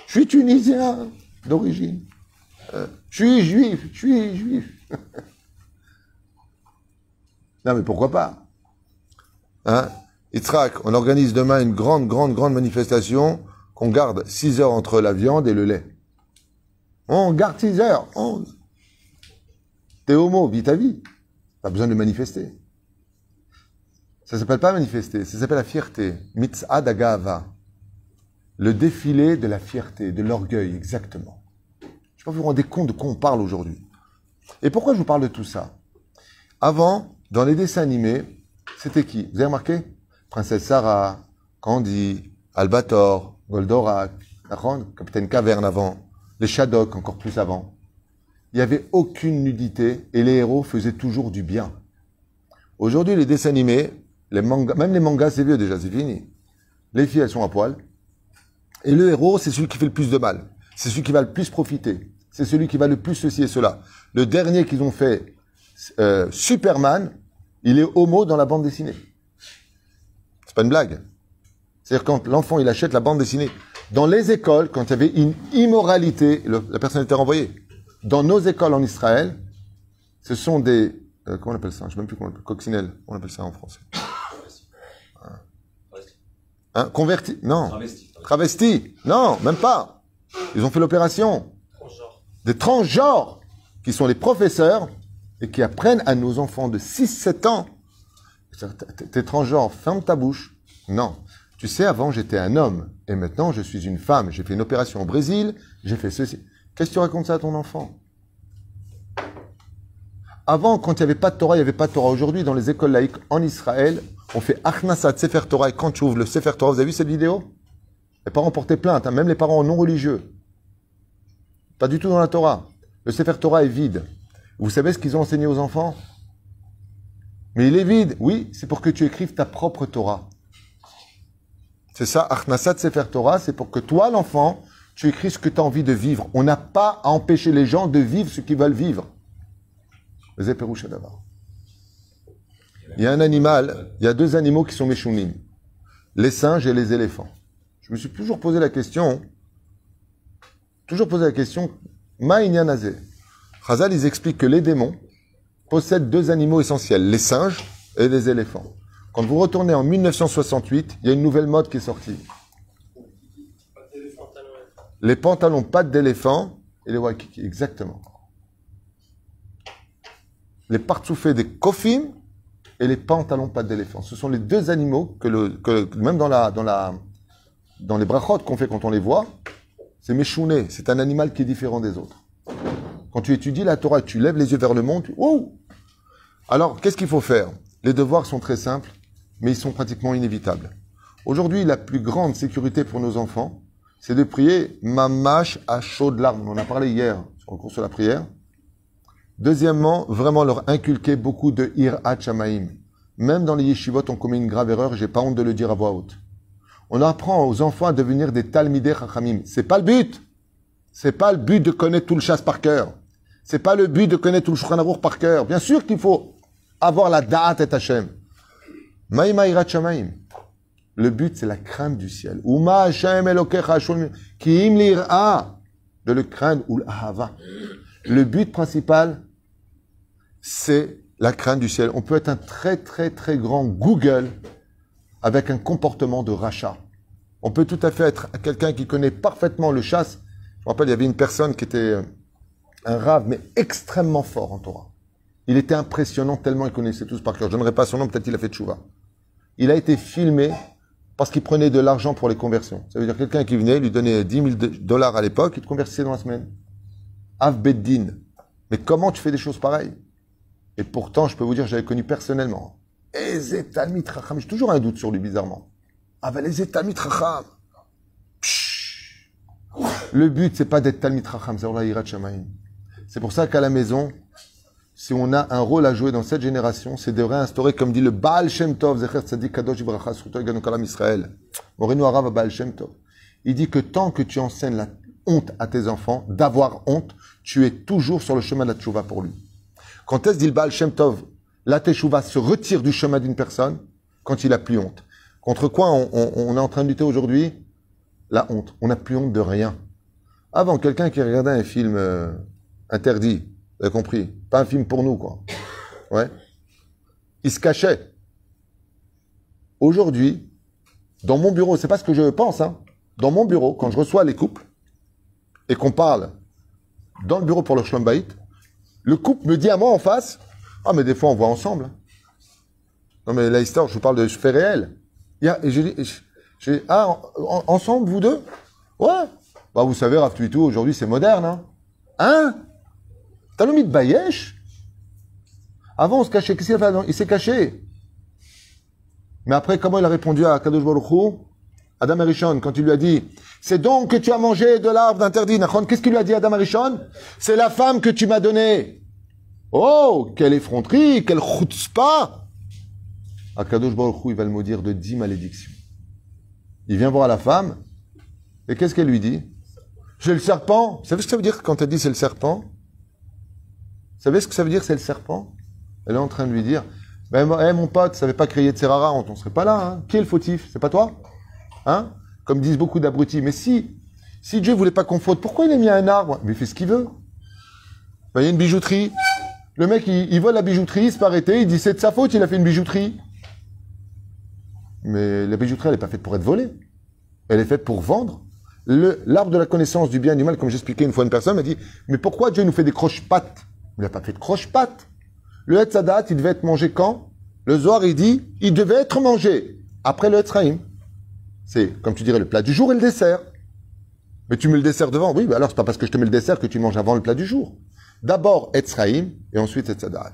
Je suis tunisien d'origine. Euh, je suis juif, je suis juif. non mais pourquoi pas? Hein? Yitzhak, on organise demain une grande, grande, grande manifestation qu'on garde 6 heures entre la viande et le lait. On garde 6 heures. On... T'es homo, vis ta vie. Pas besoin de manifester. Ça s'appelle pas manifester, ça s'appelle la fierté. Mitzah d'agava. Le défilé de la fierté, de l'orgueil, exactement. Je ne sais pas vous vous rendez compte de quoi on parle aujourd'hui. Et pourquoi je vous parle de tout ça? Avant, dans les dessins animés, c'était qui? Vous avez remarqué? Princesse Sarah, Candy, Albator, Goldorak, Capitaine Caverne avant, les Shadok encore plus avant. Il n'y avait aucune nudité et les héros faisaient toujours du bien. Aujourd'hui, les dessins animés, les mangas, même les mangas, c'est vieux déjà, c'est fini. Les filles, elles sont à poil. Et le héros, c'est celui qui fait le plus de mal. C'est celui qui va le plus profiter. C'est celui qui va le plus ceci et cela. Le dernier qu'ils ont fait, euh, Superman, il est homo dans la bande dessinée. C'est pas une blague. C'est-à-dire quand l'enfant il achète la bande dessinée, dans les écoles, quand il y avait une immoralité, le- la personne était renvoyée. Dans nos écoles en Israël, ce sont des euh, comment on appelle ça? Je ne sais même plus comment on appelle coccinelle. On appelle ça en français Hein? Converti Non. Travesti. Travestis Non, même pas. Ils ont fait l'opération. Des transgenres qui sont les professeurs et qui apprennent à nos enfants de 6-7 ans. T'es transgenre, ferme ta bouche. Non. Tu sais, avant j'étais un homme et maintenant je suis une femme. J'ai fait une opération au Brésil, j'ai fait ceci. Qu'est-ce que tu racontes ça à ton enfant? Avant, quand il n'y avait pas de Torah, il n'y avait pas de Torah. Aujourd'hui, dans les écoles laïques en Israël, on fait Achnasat Sefer Torah et quand tu ouvres le Sefer Torah, vous avez vu cette vidéo? Les parents portaient plainte, hein, même les parents non religieux. Pas du tout dans la Torah. Le Sefer Torah est vide. Vous savez ce qu'ils ont enseigné aux enfants? Mais il est vide. Oui, c'est pour que tu écrives ta propre Torah. C'est ça, Achnasat Sefer Torah, c'est pour que toi, l'enfant, tu écris ce que tu as envie de vivre. On n'a pas à empêcher les gens de vivre ce qu'ils veulent vivre. Les d'abord. Il y a un animal, il y a deux animaux qui sont méchounim. Les singes et les éléphants. je me suis toujours posé la question, toujours posé la question, Maïnyanazé. Chazal, ils expliquent que les démons possèdent deux animaux essentiels, les singes et les éléphants. Quand vous retournez en 1968, il y a une nouvelle mode qui est sortie. Les pantalons pattes d'éléphant et les waikiki, exactement. Les partsoufés des kofim et les pantalons pattes d'éléphant. Ce sont les deux animaux que, même dans, les brachot qu'on fait quand on les voit, c'est méchouné, c'est un animal qui est différent des autres. Quand tu étudies la Torah, tu lèves les yeux vers le monde, tu... Ouh Alors, qu'est-ce qu'il faut faire? Les devoirs sont très simples, mais ils sont pratiquement inévitables. Aujourd'hui, la plus grande sécurité pour nos enfants, c'est de prier mamash à chaudes larmes. On en a parlé hier sur le cours sur la prière. Deuxièmement, vraiment leur inculquer beaucoup de irat shamaim. Même dans les yeshivot, on commet une grave erreur, j'ai pas honte de le dire à voix haute. On apprend aux enfants à devenir des talmidei chachamim. C'est pas le but. C'est pas le but de connaître tout le chasse par cœur. C'est pas le but de connaître tout le Shulchan par cœur. Bien sûr qu'il faut avoir la da'at et Hashem. Le but, c'est la crainte du ciel. Uma Hashem. De le craindre ou l'ahava. Le but principal, c'est la crainte du ciel. On peut être un très, très, très grand Google avec un comportement de rachat. On peut tout à fait être quelqu'un qui connaît parfaitement le chasse. Je me rappelle, il y avait une personne qui était un rave, mais extrêmement fort en Torah. Il était impressionnant tellement il connaissait tous par cœur. Je n'aimerais pas son nom, peut-être il a fait tchouva. Il a été filmé parce qu'il prenait de l'argent pour les conversions. Ça veut dire quelqu'un qui venait, lui donnait 10 000 dollars à l'époque, il te convertissait dans la semaine. Avbeddin. Mais comment tu fais des choses pareilles? Et pourtant, je peux vous dire, j'avais connu personnellement. Ezetalmit Racham. J'ai toujours un doute sur lui, bizarrement. Ah ben, les Etalmit Racham. Le but, c'est pas d'être Talmit Racham, C'est pour ça qu'à la maison, si on a un rôle à jouer dans cette génération, c'est de réinstaurer, comme dit le Baal Shem Tov, Zecher Tzadik Kadosh Ibracha, Sruto Kalam Israël. Arav Baal Shem Tov. Il dit que tant que tu enseignes la honte à tes enfants, d'avoir honte, tu es toujours sur le chemin de la tchouva pour lui. Quand est-ce dit le Baal Shem Tov, la teshuva se retire du chemin d'une personne? Quand il a plus honte. Contre quoi on, on est en train de lutter aujourd'hui? La honte. On n'a plus honte de rien. Avant, quelqu'un qui regardait un film euh, interdit, vous avez compris? Un film pour nous, quoi. Ouais. Il se cachait. Aujourd'hui, dans mon bureau, c'est pas ce que je pense, hein. Dans mon bureau, quand je reçois les couples et qu'on parle dans le bureau pour le Shlombaït, le couple me dit à moi en face Ah, mais des fois on voit ensemble. hein. Non, mais la histoire, je vous parle de faits réels. Et j'ai dit j'ai- Ah, en- en- ensemble, vous deux? Ouais. Bah, vous savez, Tuitou, aujourd'hui, c'est moderne, hein Hein? De Bayesh Avant, on se cachait. Qu'est-ce qu'il a fait Il s'est caché. Mais après, comment il a répondu à Kadosh Adam Arishon, quand il lui a dit C'est donc que tu as mangé de l'arbre d'interdit. Qu'est-ce qu'il lui a dit Adam Arishon C'est la femme que tu m'as donnée. Oh, quelle effronterie, quelle chutzpah Akadosh Baruch Hu, il va le maudire de dix malédictions. Il vient voir la femme, et qu'est-ce qu'elle lui dit J'ai le serpent. Vous savez ce que ça veut dire quand elle dit c'est le serpent savez ce que ça veut dire c'est le serpent? Elle est en train de lui dire ben, eh, mon pote, ça savais pas créer de Serrara, on ne serait pas là. Hein. Qui est le fautif? C'est pas toi? Hein? Comme disent beaucoup d'abrutis. Mais si, si Dieu voulait pas qu'on faute, pourquoi il a mis un arbre? Mais il fait ce qu'il veut. Ben, il y a une bijouterie. Le mec, il, il vole la bijouterie, il se fait arrêter, il dit c'est de sa faute, il a fait une bijouterie. Mais la bijouterie, elle n'est pas faite pour être volée. Elle est faite pour vendre. L'arbre de la connaissance du bien et du mal, comme j'expliquais une fois une personne, m'a dit Mais pourquoi Dieu nous fait des croche-pattes? Il n'a pas fait de croche-pattes. Le Hetzadat, il devait être mangé quand? Le Zohar, il dit Il devait être mangé après le Hetzraïm. C'est, comme tu dirais, le plat du jour et le dessert. Mais tu mets le dessert devant. Oui, mais alors c'est pas parce que je te mets le dessert que tu manges avant le plat du jour. D'abord Etzraïm et ensuite Etzadat.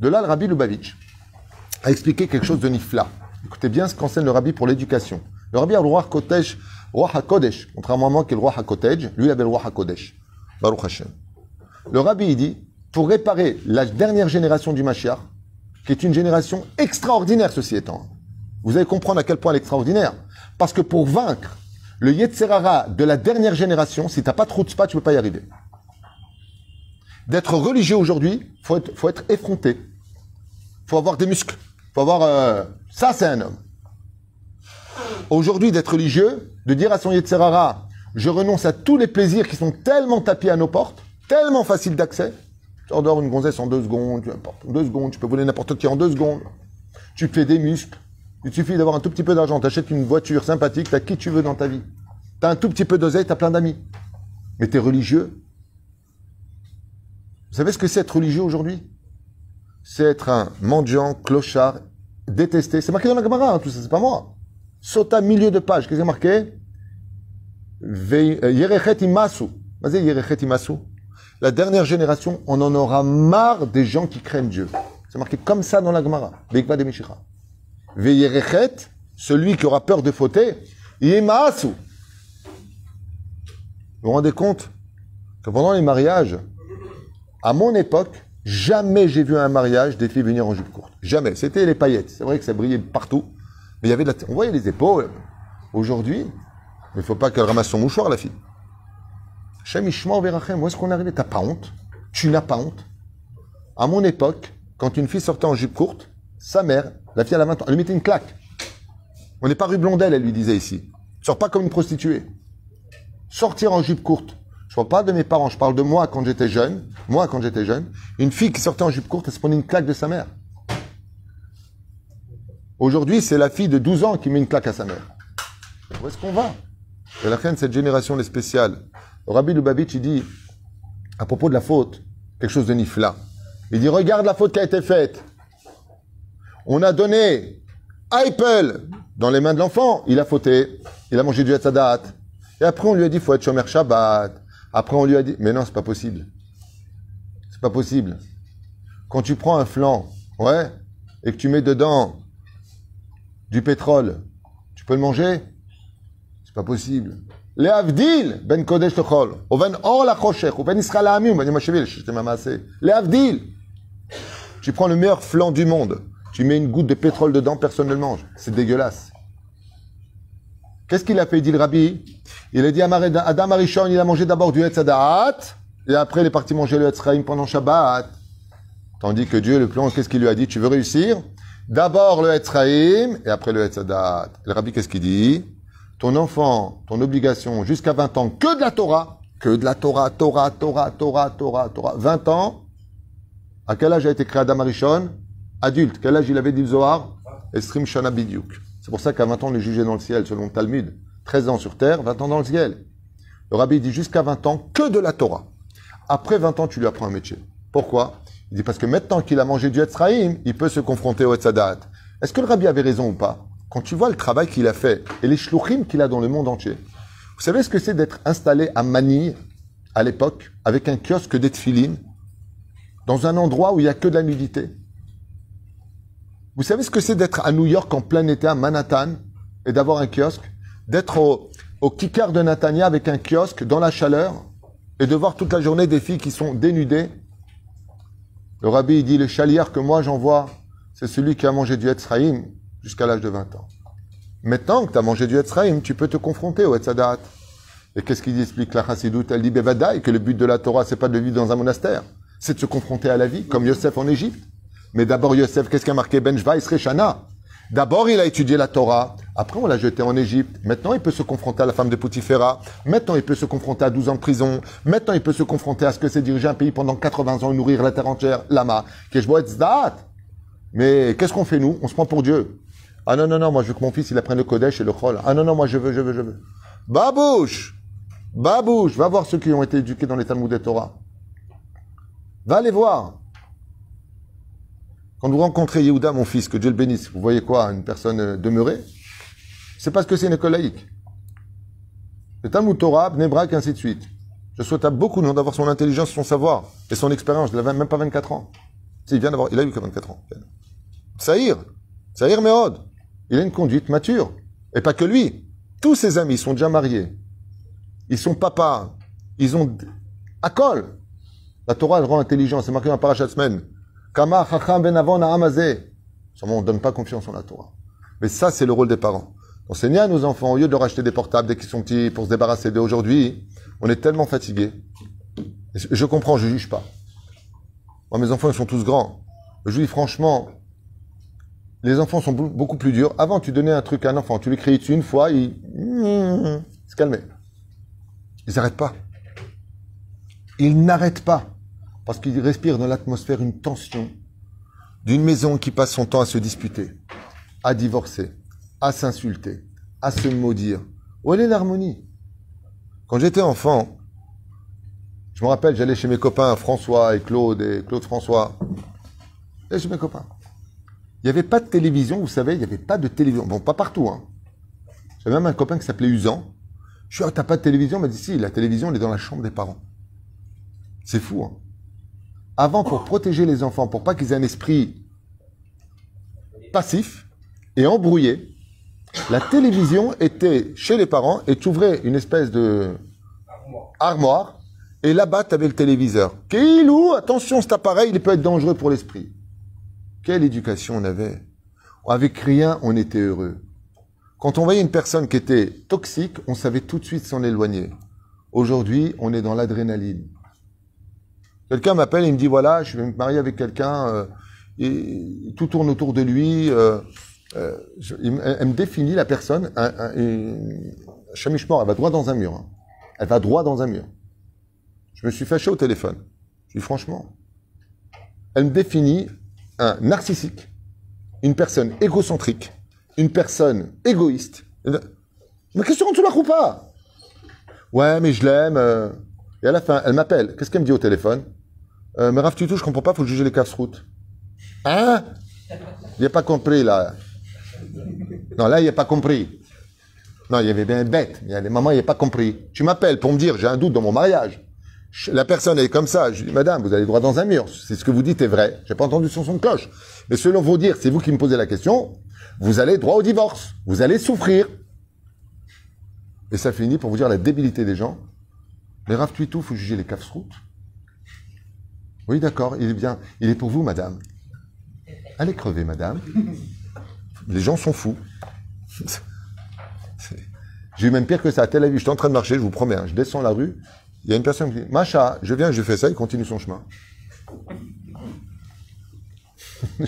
De là, le Rabbi Lubavitch a expliqué quelque chose de nifla. Écoutez bien ce qu'enseigne le Rabbi pour l'éducation. Le Rabbi a le roi Kodesh, roi HaKodesh, contrairement à moi qui est le roi HaKodesh, lui avait le roi HaKodesh. Baruch Hashem. Le Rabbi il dit, pour réparer la dernière génération du Mashiach, qui est une génération extraordinaire ceci étant, vous allez comprendre à quel point elle est extraordinaire. Parce que pour vaincre le Yetzerara de la dernière génération, si t'as pas trop de spa, tu peux pas y arriver. D'être religieux aujourd'hui, faut faut être effronté. Faut avoir des muscles. Faut avoir, euh, ça c'est un homme. aujourd'hui d'être religieux, de dire à son Yetzerara, je renonce à tous les plaisirs qui sont tellement tapis à nos portes, tellement faciles d'accès. Endors une gonzesse en deux secondes, deux secondes, tu peux voler n'importe qui en deux secondes. Tu fais des muscles. Il suffit d'avoir un tout petit peu d'argent, tu achètes une voiture sympathique, tu as qui tu veux dans ta vie. Tu as un tout petit peu d'oseille, tu as plein d'amis. Mais tu es religieux. Vous savez ce que c'est être religieux aujourd'hui? C'est être un mendiant, clochard, détesté. C'est marqué dans la Gemara, hein, tout ça, c'est pas moi. Sota, milieu de page, qu'est-ce qui est marqué? Euh, Yerechet imasu. Vas-y, Yerechet imasu. La dernière génération, on en aura marre des gens qui craignent Dieu. C'est marqué comme ça dans la Gemara. Beikva de Mishicha. Veyerechet, celui qui aura peur de fauter, imasu. Vous vous rendez compte que pendant les mariages, à mon époque, jamais j'ai vu un mariage des filles venir en jupe courte. Jamais. C'était les paillettes. C'est vrai que ça brillait partout. Mais il y avait de la... On voyait les épaules. Aujourd'hui, il ne faut pas qu'elle ramasse son mouchoir, la fille. Shem Ishma Verachem, où est-ce qu'on est arrivé T'as pas honte? Tu n'as pas honte? À mon époque, quand une fille sortait en jupe courte, sa mère, la fille à la 20 ans, elle lui mettait une claque. On n'est pas rue Blondel, elle lui disait ici. Sors pas comme une prostituée. Sortir en jupe courte. Je parle pas de mes parents, je parle de moi quand j'étais jeune. Moi, quand j'étais jeune, une fille qui sortait en jupe courte, elle se prenait une claque de sa mère. Aujourd'hui, c'est la fille de 12 ans qui met une claque à sa mère. Où est-ce qu'on va? Et la reine, cette génération, les spéciale. Rabbi Lubavitch, il dit, à propos de la faute, quelque chose de nifla. Il dit, regarde la faute qui a été faite. On a donné Apple dans les mains de l'enfant. Il a fauté. Il a mangé du Hatzadat. Et après, on lui a dit, faut être Shomer Shabbat. Après, on lui a dit, mais non, c'est pas possible. C'est pas possible. Quand tu prends un flanc, ouais, et que tu mets dedans du pétrole, tu peux le manger? C'est pas possible. Ben Or la Choshech, ou ben Israël Amim, ben Yomashevil, je t'ai amassé. Les Avdil. Tu prends le meilleur flanc du monde, tu mets une goutte de pétrole dedans, personne ne le mange. C'est dégueulasse. Qu'est-ce qu'il a fait, dit le rabbi? Il a dit à Adam Arishon, il a mangé d'abord du Hetzadat, et après il est parti manger le Hetzraim pendant Shabbat. Tandis que Dieu, le plan, qu'est-ce qu'il lui a dit? Tu veux réussir? D'abord le Hetzraim, et après le Hetzadat. Le rabbi, qu'est-ce qu'il dit? Ton enfant, ton obligation, jusqu'à 20 ans, que de la Torah, que de la Torah, Torah, Torah, Torah, Torah, Torah. 20 ans, à quel âge a été créé Adam Arishon? Adulte. Quel âge il avait dit le Zohar? Estrim Shana. C'est pour ça qu'à 20 ans, on est jugé dans le ciel, selon le Talmud. 13 ans sur terre, 20 ans dans le ciel. Le rabbi dit jusqu'à 20 ans, que de la Torah. Après 20 ans, tu lui apprends un métier. Pourquoi? Il dit parce que maintenant qu'il a mangé du Etzraïm, il peut se confronter au Etzadat. Est-ce que le rabbi avait raison ou pas? Quand tu vois le travail qu'il a fait et les shluchim qu'il a dans le monde entier, vous savez ce que c'est d'être installé à Manille, à l'époque, avec un kiosque d'Etfilin, dans un endroit où il n'y a que de la nudité? Vous savez ce que c'est d'être à New York en plein été, à Manhattan, et d'avoir un kiosque? D'être au, au Kikar de Natania avec un kiosque dans la chaleur, et de voir toute la journée des filles qui sont dénudées. Le rabbi dit, le chaliard que moi j'envoie, c'est celui qui a mangé du Etzraïm jusqu'à l'âge de 20 ans. Maintenant que tu as mangé du Etzraïm, tu peux te confronter au Etzadat. Et qu'est-ce qu'il explique la Chassidut Elle dit Bevadaï, que le but de la Torah, c'est pas de vivre dans un monastère, c'est de se confronter à la vie, comme Yosef en Égypte. Mais d'abord, Yosef, qu'est-ce qui a marqué Ben Shvaïs Reshana D'abord, il a étudié la Torah. Après, on l'a jeté en Égypte. Maintenant, il peut se confronter à la femme de Poutifera. Maintenant, il peut se confronter à 12 ans de prison. Maintenant, il peut se confronter à ce que c'est diriger un pays pendant 80 ans et nourrir la terre entière. Lama. Mais qu'est-ce qu'on fait, nous? On se prend pour Dieu. Ah non, non, non, moi, je veux que mon fils, il apprenne le Kodesh et le Chol. Ah non, non, moi, je veux, je veux, je veux. Babouche Babouche Va voir ceux qui ont été éduqués dans les Talmud de Torah. Va les voir. Quand vous rencontrez Yehuda, mon fils, que Dieu le bénisse, vous voyez quoi Une personne euh, demeurée? C'est parce que c'est une école laïque. Le Talmud Torah, Bnebrak, ainsi de suite. Je souhaite à beaucoup d'avoir son intelligence, son savoir et son expérience. Il n'avait même pas 24 ans. Il vient d'avoir, il a eu que 24 ans. Saïr, Saïr Mehod, il a une conduite mature. Et pas que lui. Tous ses amis sont déjà mariés. Ils sont papas. Ils ont à col. La Torah, elle rend intelligent. C'est marqué dans la parachat semaine. Kama chacham ben avon. Sûrement, on ne donne pas confiance en la Torah. Mais ça, c'est le rôle des parents. Enseigner à nos enfants, au lieu de leur acheter des portables dès qu'ils sont petits pour se débarrasser d'eux aujourd'hui, on est tellement fatigué. Je comprends, je juge pas. Moi, mes enfants, ils sont tous grands. Je dis franchement, Les enfants sont beaucoup plus durs. Avant, tu donnais un truc à un enfant, tu lui criais dessus une fois, il se calmait. Ils n'arrêtent pas. Ils n'arrêtent pas. Parce qu'ils respirent dans l'atmosphère une tension d'une maison qui passe son temps à se disputer, à divorcer, à s'insulter, à se maudire. Où est l'harmonie? Quand j'étais enfant, je me rappelle, j'allais chez mes copains François et Claude et Claude François. J'allais chez mes copains. Il n'y avait pas de télévision, vous savez, il n'y avait pas de télévision. Bon, pas partout. Hein. J'avais même un copain qui s'appelait Usan. Je suis, ah, t'as pas de télévision? Il m'a dit, si, la télévision, elle est dans la chambre des parents. C'est fou. Hein. Avant, pour protéger les enfants, pour pas qu'ils aient un esprit passif et embrouillé, la télévision était chez les parents et tu ouvrais une espèce de armoire et là-bas, tu avais le téléviseur. Keilou, attention, cet appareil, il peut être dangereux pour l'esprit. Quelle éducation on avait? Avec rien, on était heureux. Quand on voyait une personne qui était toxique, on savait tout de suite s'en éloigner. Aujourd'hui, on est dans l'adrénaline. Quelqu'un m'appelle et me dit voilà, je vais me marier avec quelqu'un, euh, et tout tourne autour de lui. euh, euh, elle me définit la personne, un, elle va droit dans un mur. hein. Elle va droit dans un mur. Je me suis fâché au téléphone. Je dis franchement. Elle me définit un narcissique, une personne égocentrique, une personne égoïste. Mais qu'est-ce que tu la crois pas? Ouais, mais je l'aime. euh. Et à la fin, elle m'appelle. Qu'est-ce qu'elle me dit au téléphone? Euh, Mais Raph Tutou, je comprends pas, faut juger les casse-routes. Hein? Il a pas compris, là. Non, là, il a pas compris. Non, il y avait bien bête. Il y a des mamans, il n'a pas compris. Tu m'appelles pour me dire, j'ai un doute dans mon mariage. La personne est comme ça. Je dis, madame, vous allez droit dans un mur. C'est ce que vous dites est vrai. J'ai pas entendu son son de cloche. Mais selon vos dires, c'est vous qui me posez la question. Vous allez droit au divorce. Vous allez souffrir. Et ça finit pour vous dire la débilité des gens. Les Rav Tuitou, faut juger les casse-routes. Oui, d'accord, il est bien. Il est pour vous, madame. Allez crever, madame. Les gens sont fous. J'ai eu même pire que ça à Tel Aviv. J'étais en train de marcher, je vous promets. hein. Je descends la rue. Il y a une personne qui dit Macha, je viens, je fais ça, il continue son chemin.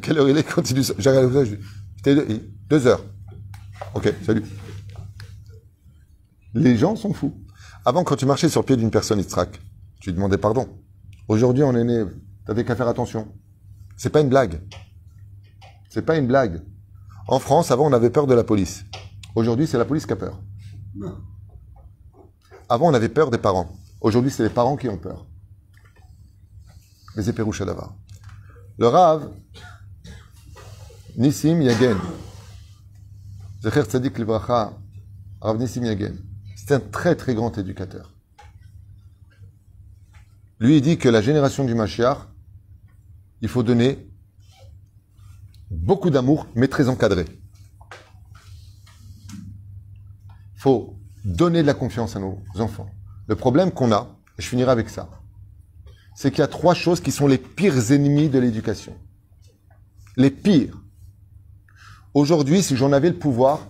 Quelle heure il est Il continue ça. J'arrive là, je dis C'était deux, heures. Ok, salut. Les gens sont fous. Avant, quand tu marchais sur le pied d'une personne, Istrak, tu lui demandais pardon. Aujourd'hui, on est né, t'avais qu'à faire attention. C'est pas une blague. C'est pas une blague. En France, avant, on avait peur de la police. Aujourd'hui, c'est la police qui a peur. Avant, on avait peur des parents. Aujourd'hui, c'est les parents qui ont peur. Les éperouches à. Le Rav, Nissim Yagen, Zecher Rav Nissim Yagen, c'est un très très grand éducateur. Lui, il dit que la génération du Mashiach, il faut donner beaucoup d'amour, mais très encadré. Faut donner de la confiance à nos enfants. Le problème qu'on a, et je finirai avec ça, c'est qu'il y a trois choses qui sont les pires ennemis de l'éducation. Les pires. Aujourd'hui, si j'en avais le pouvoir,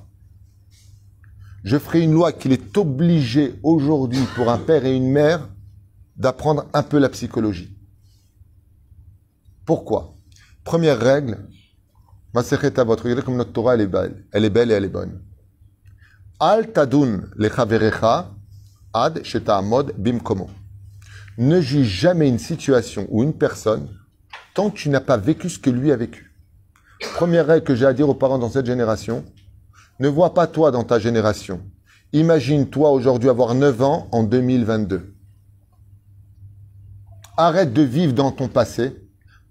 je ferais une loi qu'il est obligé aujourd'hui pour un père et une mère d'apprendre un peu la psychologie. Pourquoi? Première règle, Masechet Avot, regardez comme notre Torah elle est belle, elle est belle et elle est bonne. Al tadun lechaverecha ad sheta'amod bimkomo. Ne juge jamais une situation ou une personne tant que tu n'as pas vécu ce que lui a vécu. Première règle que j'ai à dire aux parents dans cette génération, ne vois pas toi dans ta génération. Imagine toi aujourd'hui avoir 9 ans en 2022. Arrête de vivre dans ton passé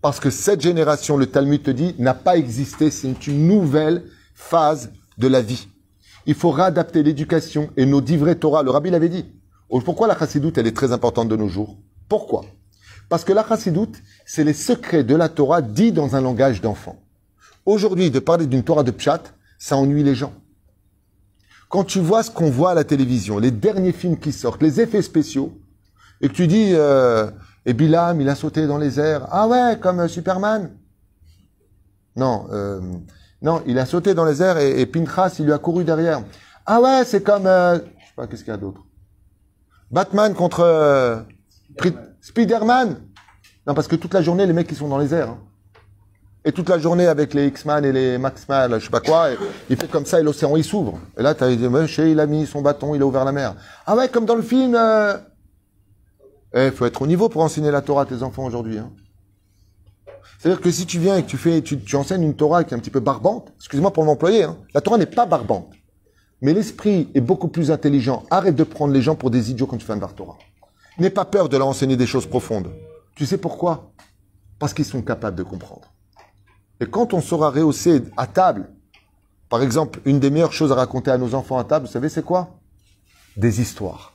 parce que cette génération, le Talmud te dit, n'a pas existé. C'est une nouvelle phase de la vie. Il faut réadapter l'éducation et nos divrei Torah. Le rabbi l'avait dit. Pourquoi la chassidoute, elle est très importante de nos jours? Pourquoi? Parce que la chassidoute, c'est les secrets de la Torah dits dans un langage d'enfant. Aujourd'hui, de parler d'une Torah de Pshat, ça ennuie les gens. Quand tu vois ce qu'on voit à la télévision, les derniers films qui sortent, les effets spéciaux, et que tu dis, euh, et Bilam, il a sauté dans les airs. Ah ouais, comme euh, Superman. Non, euh, non, il a sauté dans les airs et, et Pinchas, il lui a couru derrière. Ah ouais, c'est comme, euh, je sais pas, qu'est-ce qu'il y a d'autre? Batman contre euh, Spider-Man. Non, parce que toute la journée, les mecs, ils sont dans les airs. hein. Et toute la journée avec les X-Man et les Max-Man, je sais pas quoi, il fait comme ça et l'océan il s'ouvre. Et là, tu as dit, il a mis son bâton, il a ouvert la mer. Ah ouais, comme dans le film. euh, Eh, faut être au niveau pour enseigner la Torah à tes enfants aujourd'hui. Hein. C'est-à-dire que si tu viens et que tu fais, tu, enseignes une Torah qui est un petit peu barbante, excuse-moi pour m'employer, hein, la Torah n'est pas barbante. Mais l'esprit est beaucoup plus intelligent. Arrête de prendre les gens pour des idiots quand tu fais un bar Torah. N'aie pas peur de leur enseigner des choses profondes. Tu sais pourquoi? Parce qu'ils sont capables de comprendre. Et quand on sera rehaussé à table, par exemple, une des meilleures choses à raconter à nos enfants à table, vous savez c'est quoi? Des histoires.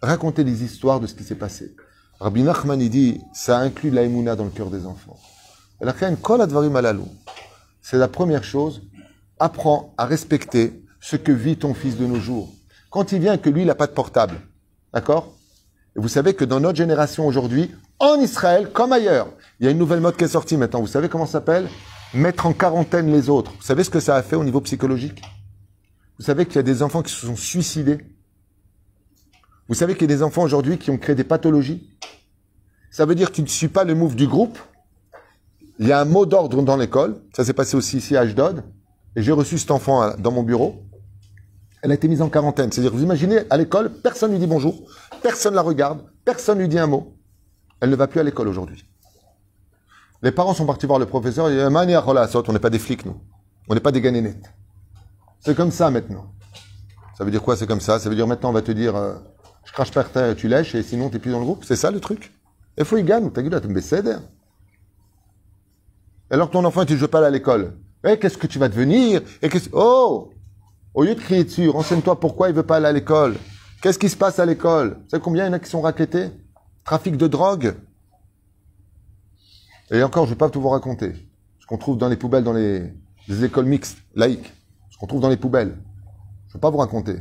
Raconter des histoires de ce qui s'est passé. Rabbi Nachman il dit, ça inclut la émouna dans le cœur des enfants. C'est la première chose. Apprends à respecter ce que vit ton fils de nos jours. Quand il vient que lui, il n'a pas de portable. D'accord? Et vous savez que dans notre génération aujourd'hui, en Israël comme ailleurs, il y a une nouvelle mode qui est sortie maintenant. Vous savez comment ça s'appelle? Mettre en quarantaine les autres. Vous savez ce que ça a fait au niveau psychologique? Vous savez qu'il y a des enfants qui se sont suicidés? Vous savez qu'il y a des enfants aujourd'hui qui ont créé des pathologies? Ça veut dire que tu ne suis pas le move du groupe. Il y a un mot d'ordre dans l'école. Ça s'est passé aussi ici à Ashdod. Et j'ai reçu cet enfant à- dans mon bureau. Elle a été mise en quarantaine. C'est-à-dire, vous imaginez, à l'école, personne lui dit bonjour, personne la regarde, personne lui dit un mot. Elle ne va plus à l'école aujourd'hui. Les parents sont partis voir le professeur. Asot, on n'est pas des flics, nous. On n'est pas des ganénettes. C'est comme ça maintenant. Ça veut dire quoi, c'est comme ça? Ça veut dire maintenant, on va te dire, euh, je crache par terre, tu lèches, et sinon, t'es plus dans le groupe. C'est ça le truc? Il faut y gagner. T'as dit là, t'es un Alors que ton enfant, tu ne veux pas aller à l'école. Eh, qu'est-ce que tu vas devenir? Et qu'est-ce... Oh Au lieu de crier dessus, renseigne-toi pourquoi il veut pas aller à l'école. Qu'est-ce qui se passe à l'école? Vous savez combien il y en a qui sont raquettés? Trafic de drogue? Et encore, je ne vais pas tout vous raconter. Ce qu'on trouve dans les poubelles, dans les, les écoles mixtes, laïques. Ce qu'on trouve dans les poubelles. Je ne vais pas vous raconter.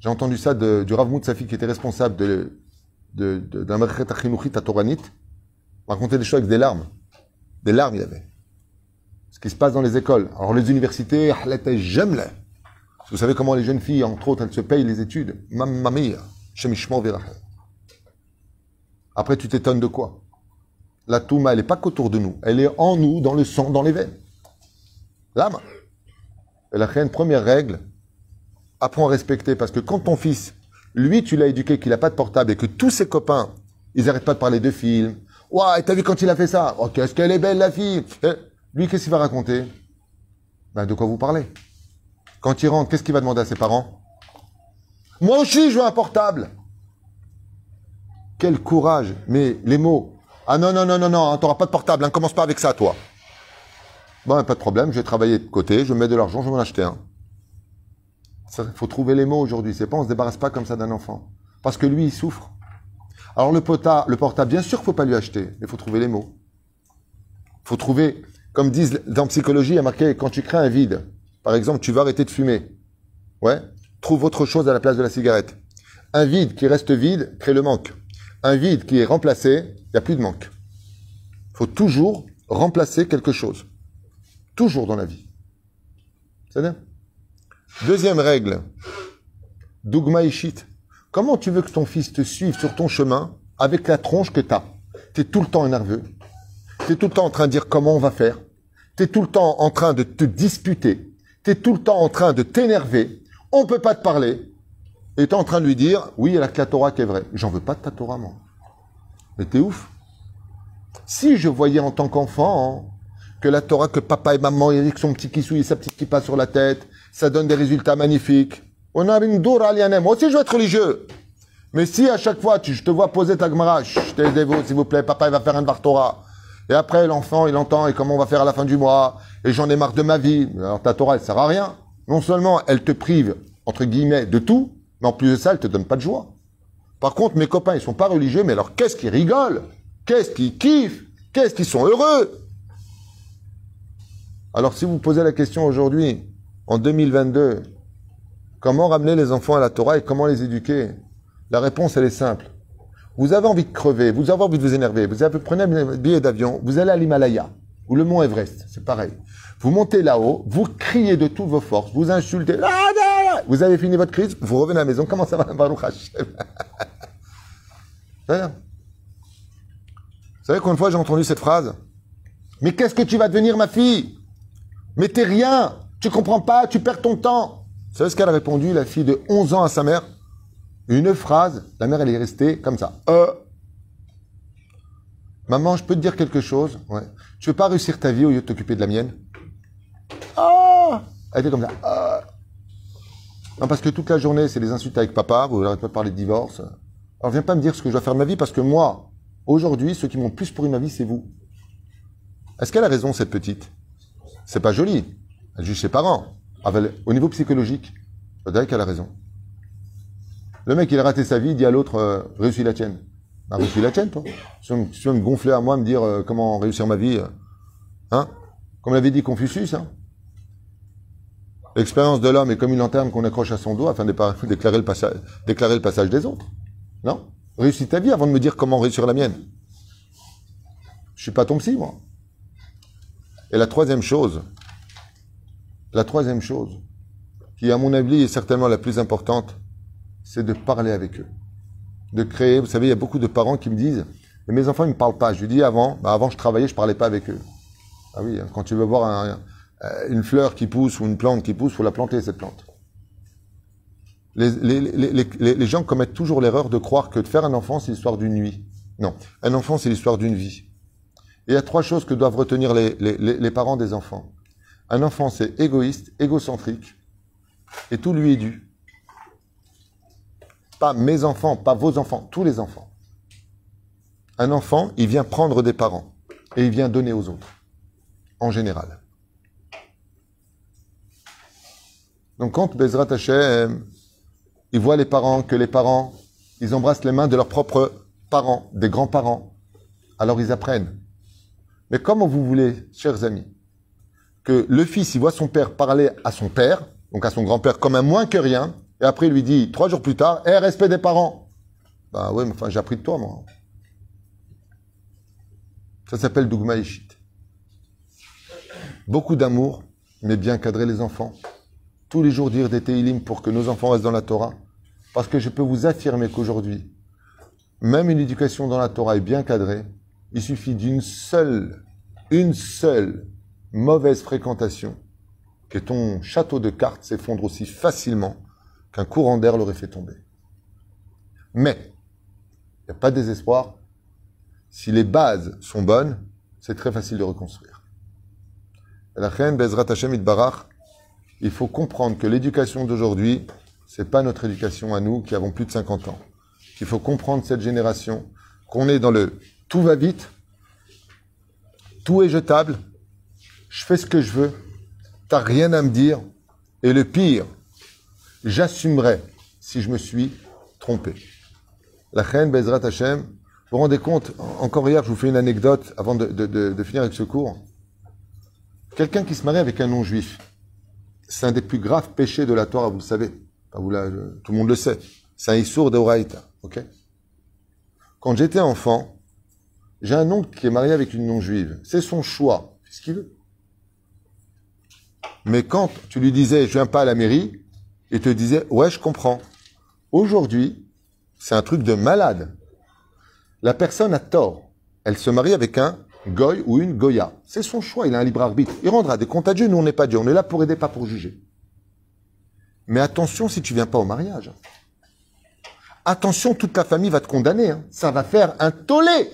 J'ai entendu ça de- du Rav Moutsafi qui était responsable de, de, de, Merchet Achinuchit à Toranit. Raconter des choses avec des larmes. Des larmes, il avait. Ce qui se passe dans les écoles. Alors, les universités. Vous savez comment les jeunes filles, entre autres, elles se payent les études. Après, tu t'étonnes de quoi? La Touma, elle n'est pas qu'autour de nous. Elle est en nous, dans le sang, dans les veines. L'âme. Et la reine, première règle, apprends à respecter. Parce que quand ton fils, lui, tu l'as éduqué qu'il n'a pas de portable et que tous ses copains, ils n'arrêtent pas de parler de films. Et t'as vu quand il a fait ça? Oh, qu'est-ce qu'elle est belle, la fille Eh, Lui, qu'est-ce qu'il va raconter? Ben, de quoi vous parlez? Quand il rentre, qu'est-ce qu'il va demander à ses parents? Moi aussi, je veux un portable. Quel courage. Mais les mots. Ah non, non, non, non, non, t'auras pas de portable. Hein, commence pas avec ça, toi. Bon, pas de problème, je vais travailler de côté, je mettre de l'argent, je vais m'en acheter un. Il faut trouver les mots aujourd'hui. C'est pas, on se débarrasse pas comme ça d'un enfant. Parce que lui, il souffre. Alors le, pota, le portable, bien sûr qu'il faut pas lui acheter, mais il faut trouver les mots. Il faut trouver, comme disent dans psychologie, il y a marqué, quand tu crées un vide, par exemple, tu vas arrêter de fumer. Ouais. Trouve autre chose à la place de la cigarette. Un vide qui reste vide crée le manque. Un vide qui est remplacé, il n'y a plus de manque. Il faut toujours remplacer quelque chose. Toujours dans la vie. C'est bien Deuxième règle. Dougma Ishit. Comment tu veux que ton fils te suive sur ton chemin avec la tronche que tu as Tu es tout le temps nerveux. Tu es tout le temps en train de dire comment on va faire. Tu es tout le temps en train de te disputer. Tu es tout le temps en train de t'énerver. On peut pas te parler. Et tu es en train de lui dire, oui, il y a la Torah qui est vraie. J'en veux pas de ta Torah, moi. Mais t'es ouf. Si je voyais en tant qu'enfant hein, que la Torah, que papa et maman, avec son petit kissou et sa petite kippa sur la tête, ça donne des résultats magnifiques. On a une alianem. Moi aussi, je veux être religieux. Mais si à chaque fois, tu, je te vois poser ta gemara, taisez-vous, s'il vous plaît, papa, il va faire un Dvar Torah. Et après, l'enfant, il entend, et comment on va faire à la fin du mois, et j'en ai marre de ma vie. Alors ta Torah, elle sert à rien. Non seulement elle te prive, entre guillemets, de tout, mais en plus de ça, elle te donne pas de joie. Par contre, mes copains, ils sont pas religieux, mais alors qu'est-ce qu'ils rigolent? Qu'est-ce qu'ils kiffent? Qu'est-ce qu'ils sont heureux? Alors si vous posez la question aujourd'hui, en 2022, comment ramener les enfants à la Torah et comment les éduquer? La réponse, elle est simple. Vous avez envie de crever, vous avez envie de vous énerver, vous avez, prenez un billet d'avion, vous allez à l'Himalaya, ou le mont Everest, c'est pareil. Vous montez là-haut, vous criez de toutes vos forces, vous insultez, là, là, là. vous avez fini votre crise, vous revenez à la maison, comment ça va, Baruch Hashem? Vous savez qu'une fois j'ai entendu cette phrase Mais qu'est-ce que tu vas devenir, ma fille? Mais t'es rien. Tu comprends pas, tu perds ton temps. Savez ce qu'elle a répondu, la fille de 11 ans à sa mère? Une phrase, la mère, elle est restée comme ça. Euh. Maman, je peux te dire quelque chose? Ouais. Tu veux pas réussir ta vie au lieu de t'occuper de la mienne? Ah Elle était comme ça. Ah. Non, parce que toute la journée, c'est des insultes avec papa, vous n'arrêtez pas de parler de divorce. Alors viens pas me dire ce que je dois faire de ma vie, parce que moi, aujourd'hui, ceux qui m'ont plus pourri ma vie, c'est vous. Est-ce qu'elle a raison, cette petite? C'est pas joli. Elle juge ses parents. Au niveau psychologique, qu'elle a raison. Le mec, il a raté sa vie, il dit à l'autre, euh, réussis la tienne. Bah, réussis la tienne, toi. Tu veux me- gonfler à moi, me dire euh, comment réussir ma vie. euh, Hein Comme l'avait dit Confucius, hein L'expérience de l'homme est comme une lanterne qu'on accroche à son dos afin de déclarer le, passage, des autres. Non? Réussis ta vie avant de me dire comment réussir la mienne. Je suis pas ton psy, moi. Et la troisième chose, la troisième chose, qui à mon avis est certainement la plus importante, c'est de parler avec eux. De créer, vous savez, il y a beaucoup de parents qui me disent, mes enfants, ils me parlent pas. Je lui dis avant, bah avant je travaillais, je parlais pas avec eux. Ah oui, hein, quand tu veux voir euh, une fleur qui pousse ou une plante qui pousse, faut la planter, cette plante. Les, gens commettent toujours l'erreur de croire que de faire un enfant, c'est l'histoire d'une nuit. Non, un enfant, c'est l'histoire d'une vie. Il y a trois choses que doivent retenir les parents des enfants. Un enfant, c'est égoïste, égocentrique, et tout lui est dû. Pas mes enfants, pas vos enfants, tous les enfants. Un enfant, il vient prendre des parents, et il vient donner aux autres, en général. Donc quand Bezrat Hashem, il voit les parents, que les parents, ils embrassent les mains de leurs propres parents, des grands-parents, alors ils apprennent. Mais comment vous voulez, chers amis, le fils, il voit son père parler à son père, donc à son grand-père, comme un moins que rien, et après il lui dit, trois jours plus tard, Eh, respect des parents. Ben ouais, mais enfin, j'ai appris de toi, moi. Ça s'appelle Dougma Ishit. Beaucoup d'amour, mais bien cadrer les enfants. Tous les jours dire des Teilim pour que nos enfants restent dans la Torah. Parce que je peux vous affirmer qu'aujourd'hui, même une éducation dans la Torah est bien cadrée, il suffit d'une seule, une seule mauvaise fréquentation que ton château de cartes s'effondre aussi facilement qu'un courant d'air l'aurait fait tomber. Mais, il n'y a pas de désespoir. Si les bases sont bonnes, c'est très facile de reconstruire. Il faut comprendre que l'éducation d'aujourd'hui, c'est pas notre éducation à nous qui avons plus de 50 ans. Il faut comprendre cette génération, qu'on est dans le tout va vite, tout est jetable, je fais ce que je veux, t'as rien à me dire, et le pire, j'assumerai si je me suis trompé. La reine Bezrat Hashem, vous vous rendez compte, encore hier, je vous fais une anecdote avant de, finir avec ce cours. Quelqu'un qui se marie avec un non-juif, c'est un des plus graves péchés de la Torah, vous le savez. Tout le monde le sait. C'est un Issour de Horaïta, ok? Quand j'étais enfant, j'ai un oncle qui est marié avec une non-juive. C'est son choix, c'est ce veut. Mais quand tu lui disais, je viens pas à la mairie, il te disait, ouais, je comprends. Aujourd'hui, c'est un truc de malade. La personne a tort. Elle se marie avec un goy ou une goya. C'est son choix, il a un libre arbitre. Il rendra des comptes à Dieu, nous on n'est pas Dieu, on est là pour aider, pas pour juger. Mais attention si tu viens pas au mariage. Attention, toute ta famille va te condamner. hein. Ça va faire un tollé.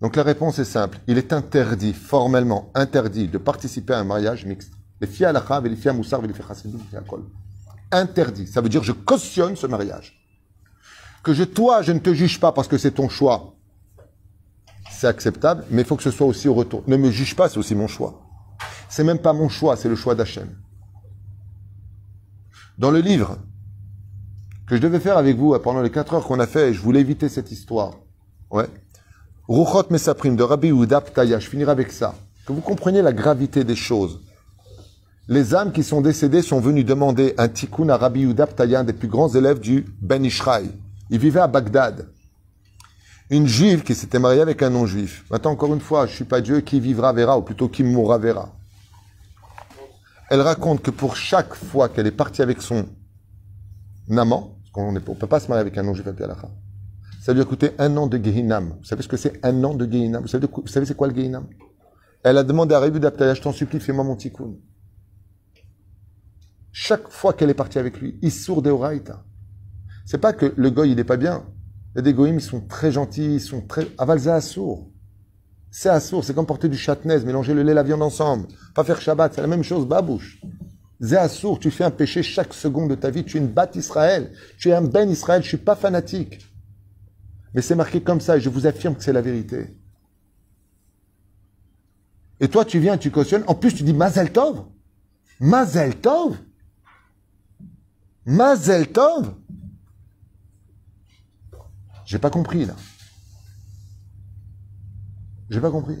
Donc la réponse est simple. Il est interdit, formellement interdit, de participer à un mariage mixte. Les filles et les filles Moussar, et les. Interdit. Ça veut dire je cautionne ce mariage. Que je, toi, je ne te juge pas parce que c'est ton choix. C'est acceptable, mais il faut que ce soit aussi au retour. Ne me juge pas, c'est aussi mon choix. C'est même pas mon choix, c'est le choix d'Hachem. Dans le livre que je devais faire avec vous euh, pendant les quatre heures qu'on a fait, et je voulais éviter cette histoire. Ouais. Ruchot Mesaprim de Rabbi Yehuda Ptaya, je finirai avec ça. Que vous compreniez la gravité des choses. Les âmes qui sont décédées sont venues demander un tikkun à Rabbi Yehuda Ptaya, un des plus grands élèves du Ben Ishraï. Il vivait à Bagdad. Une juive qui s'était mariée avec un non-juif. Maintenant, encore une fois, je suis pas Dieu, qui vivra verra, ou plutôt qui mourra verra. Elle raconte que pour chaque fois qu'elle est partie avec son amant, parce qu'on ne peut pas se marier avec un non-juif à Ça lui a coûté un an de Gehinam. Vous savez ce que c'est un an de Gehinam? Vous savez, c'est quoi le Gehinam? Elle a demandé à Rébu d'Aptaya, je t'en supplie, fais-moi mon tikkun. Chaque fois qu'elle est partie avec lui, des oraïta. C'est pas que le goy, il est pas bien. Il y ils sont très gentils, ils sont très... Avalza assour. C'est assour, c'est comme porter du châtenez, mélanger le lait et la viande ensemble. Pas faire Shabbat, c'est la même chose, babouche. Zé assour, tu fais un péché chaque seconde de ta vie, tu es une batte Israël. Tu es un ben Israël, je suis pas fanatique. Mais c'est marqué comme ça et je vous affirme que c'est la vérité. Et toi, tu viens, tu cautionnes. En plus, tu dis Mazel Tov. Mazel Tov. J'ai pas compris, là. J'ai pas compris.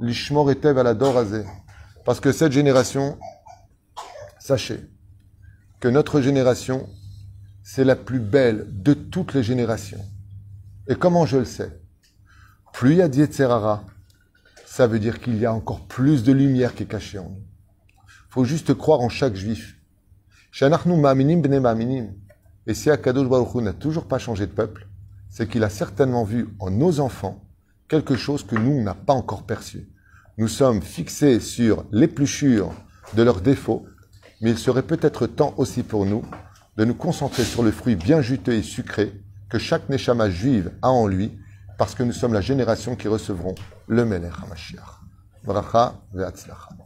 L'ishmor etev à la. Parce que cette génération, sachez, que notre génération, c'est la plus belle de toutes les générations. Et comment je le sais? Plus il y a d'Yetzerara, ça veut dire qu'il y a encore plus de lumière qui est cachée en nous. Il faut juste croire en chaque juif. Et si Akadosh Baruch n'a toujours pas changé de peuple, c'est qu'il a certainement vu en nos enfants quelque chose que nous n'a pas encore perçu. Nous sommes fixés sur l'épluchure de leurs défauts mais il serait peut-être temps aussi pour nous de nous concentrer sur le fruit bien juteux et sucré que chaque Neshama juive a en lui, parce que nous sommes la génération qui recevront le Melech. Bracha ve'atzlacha.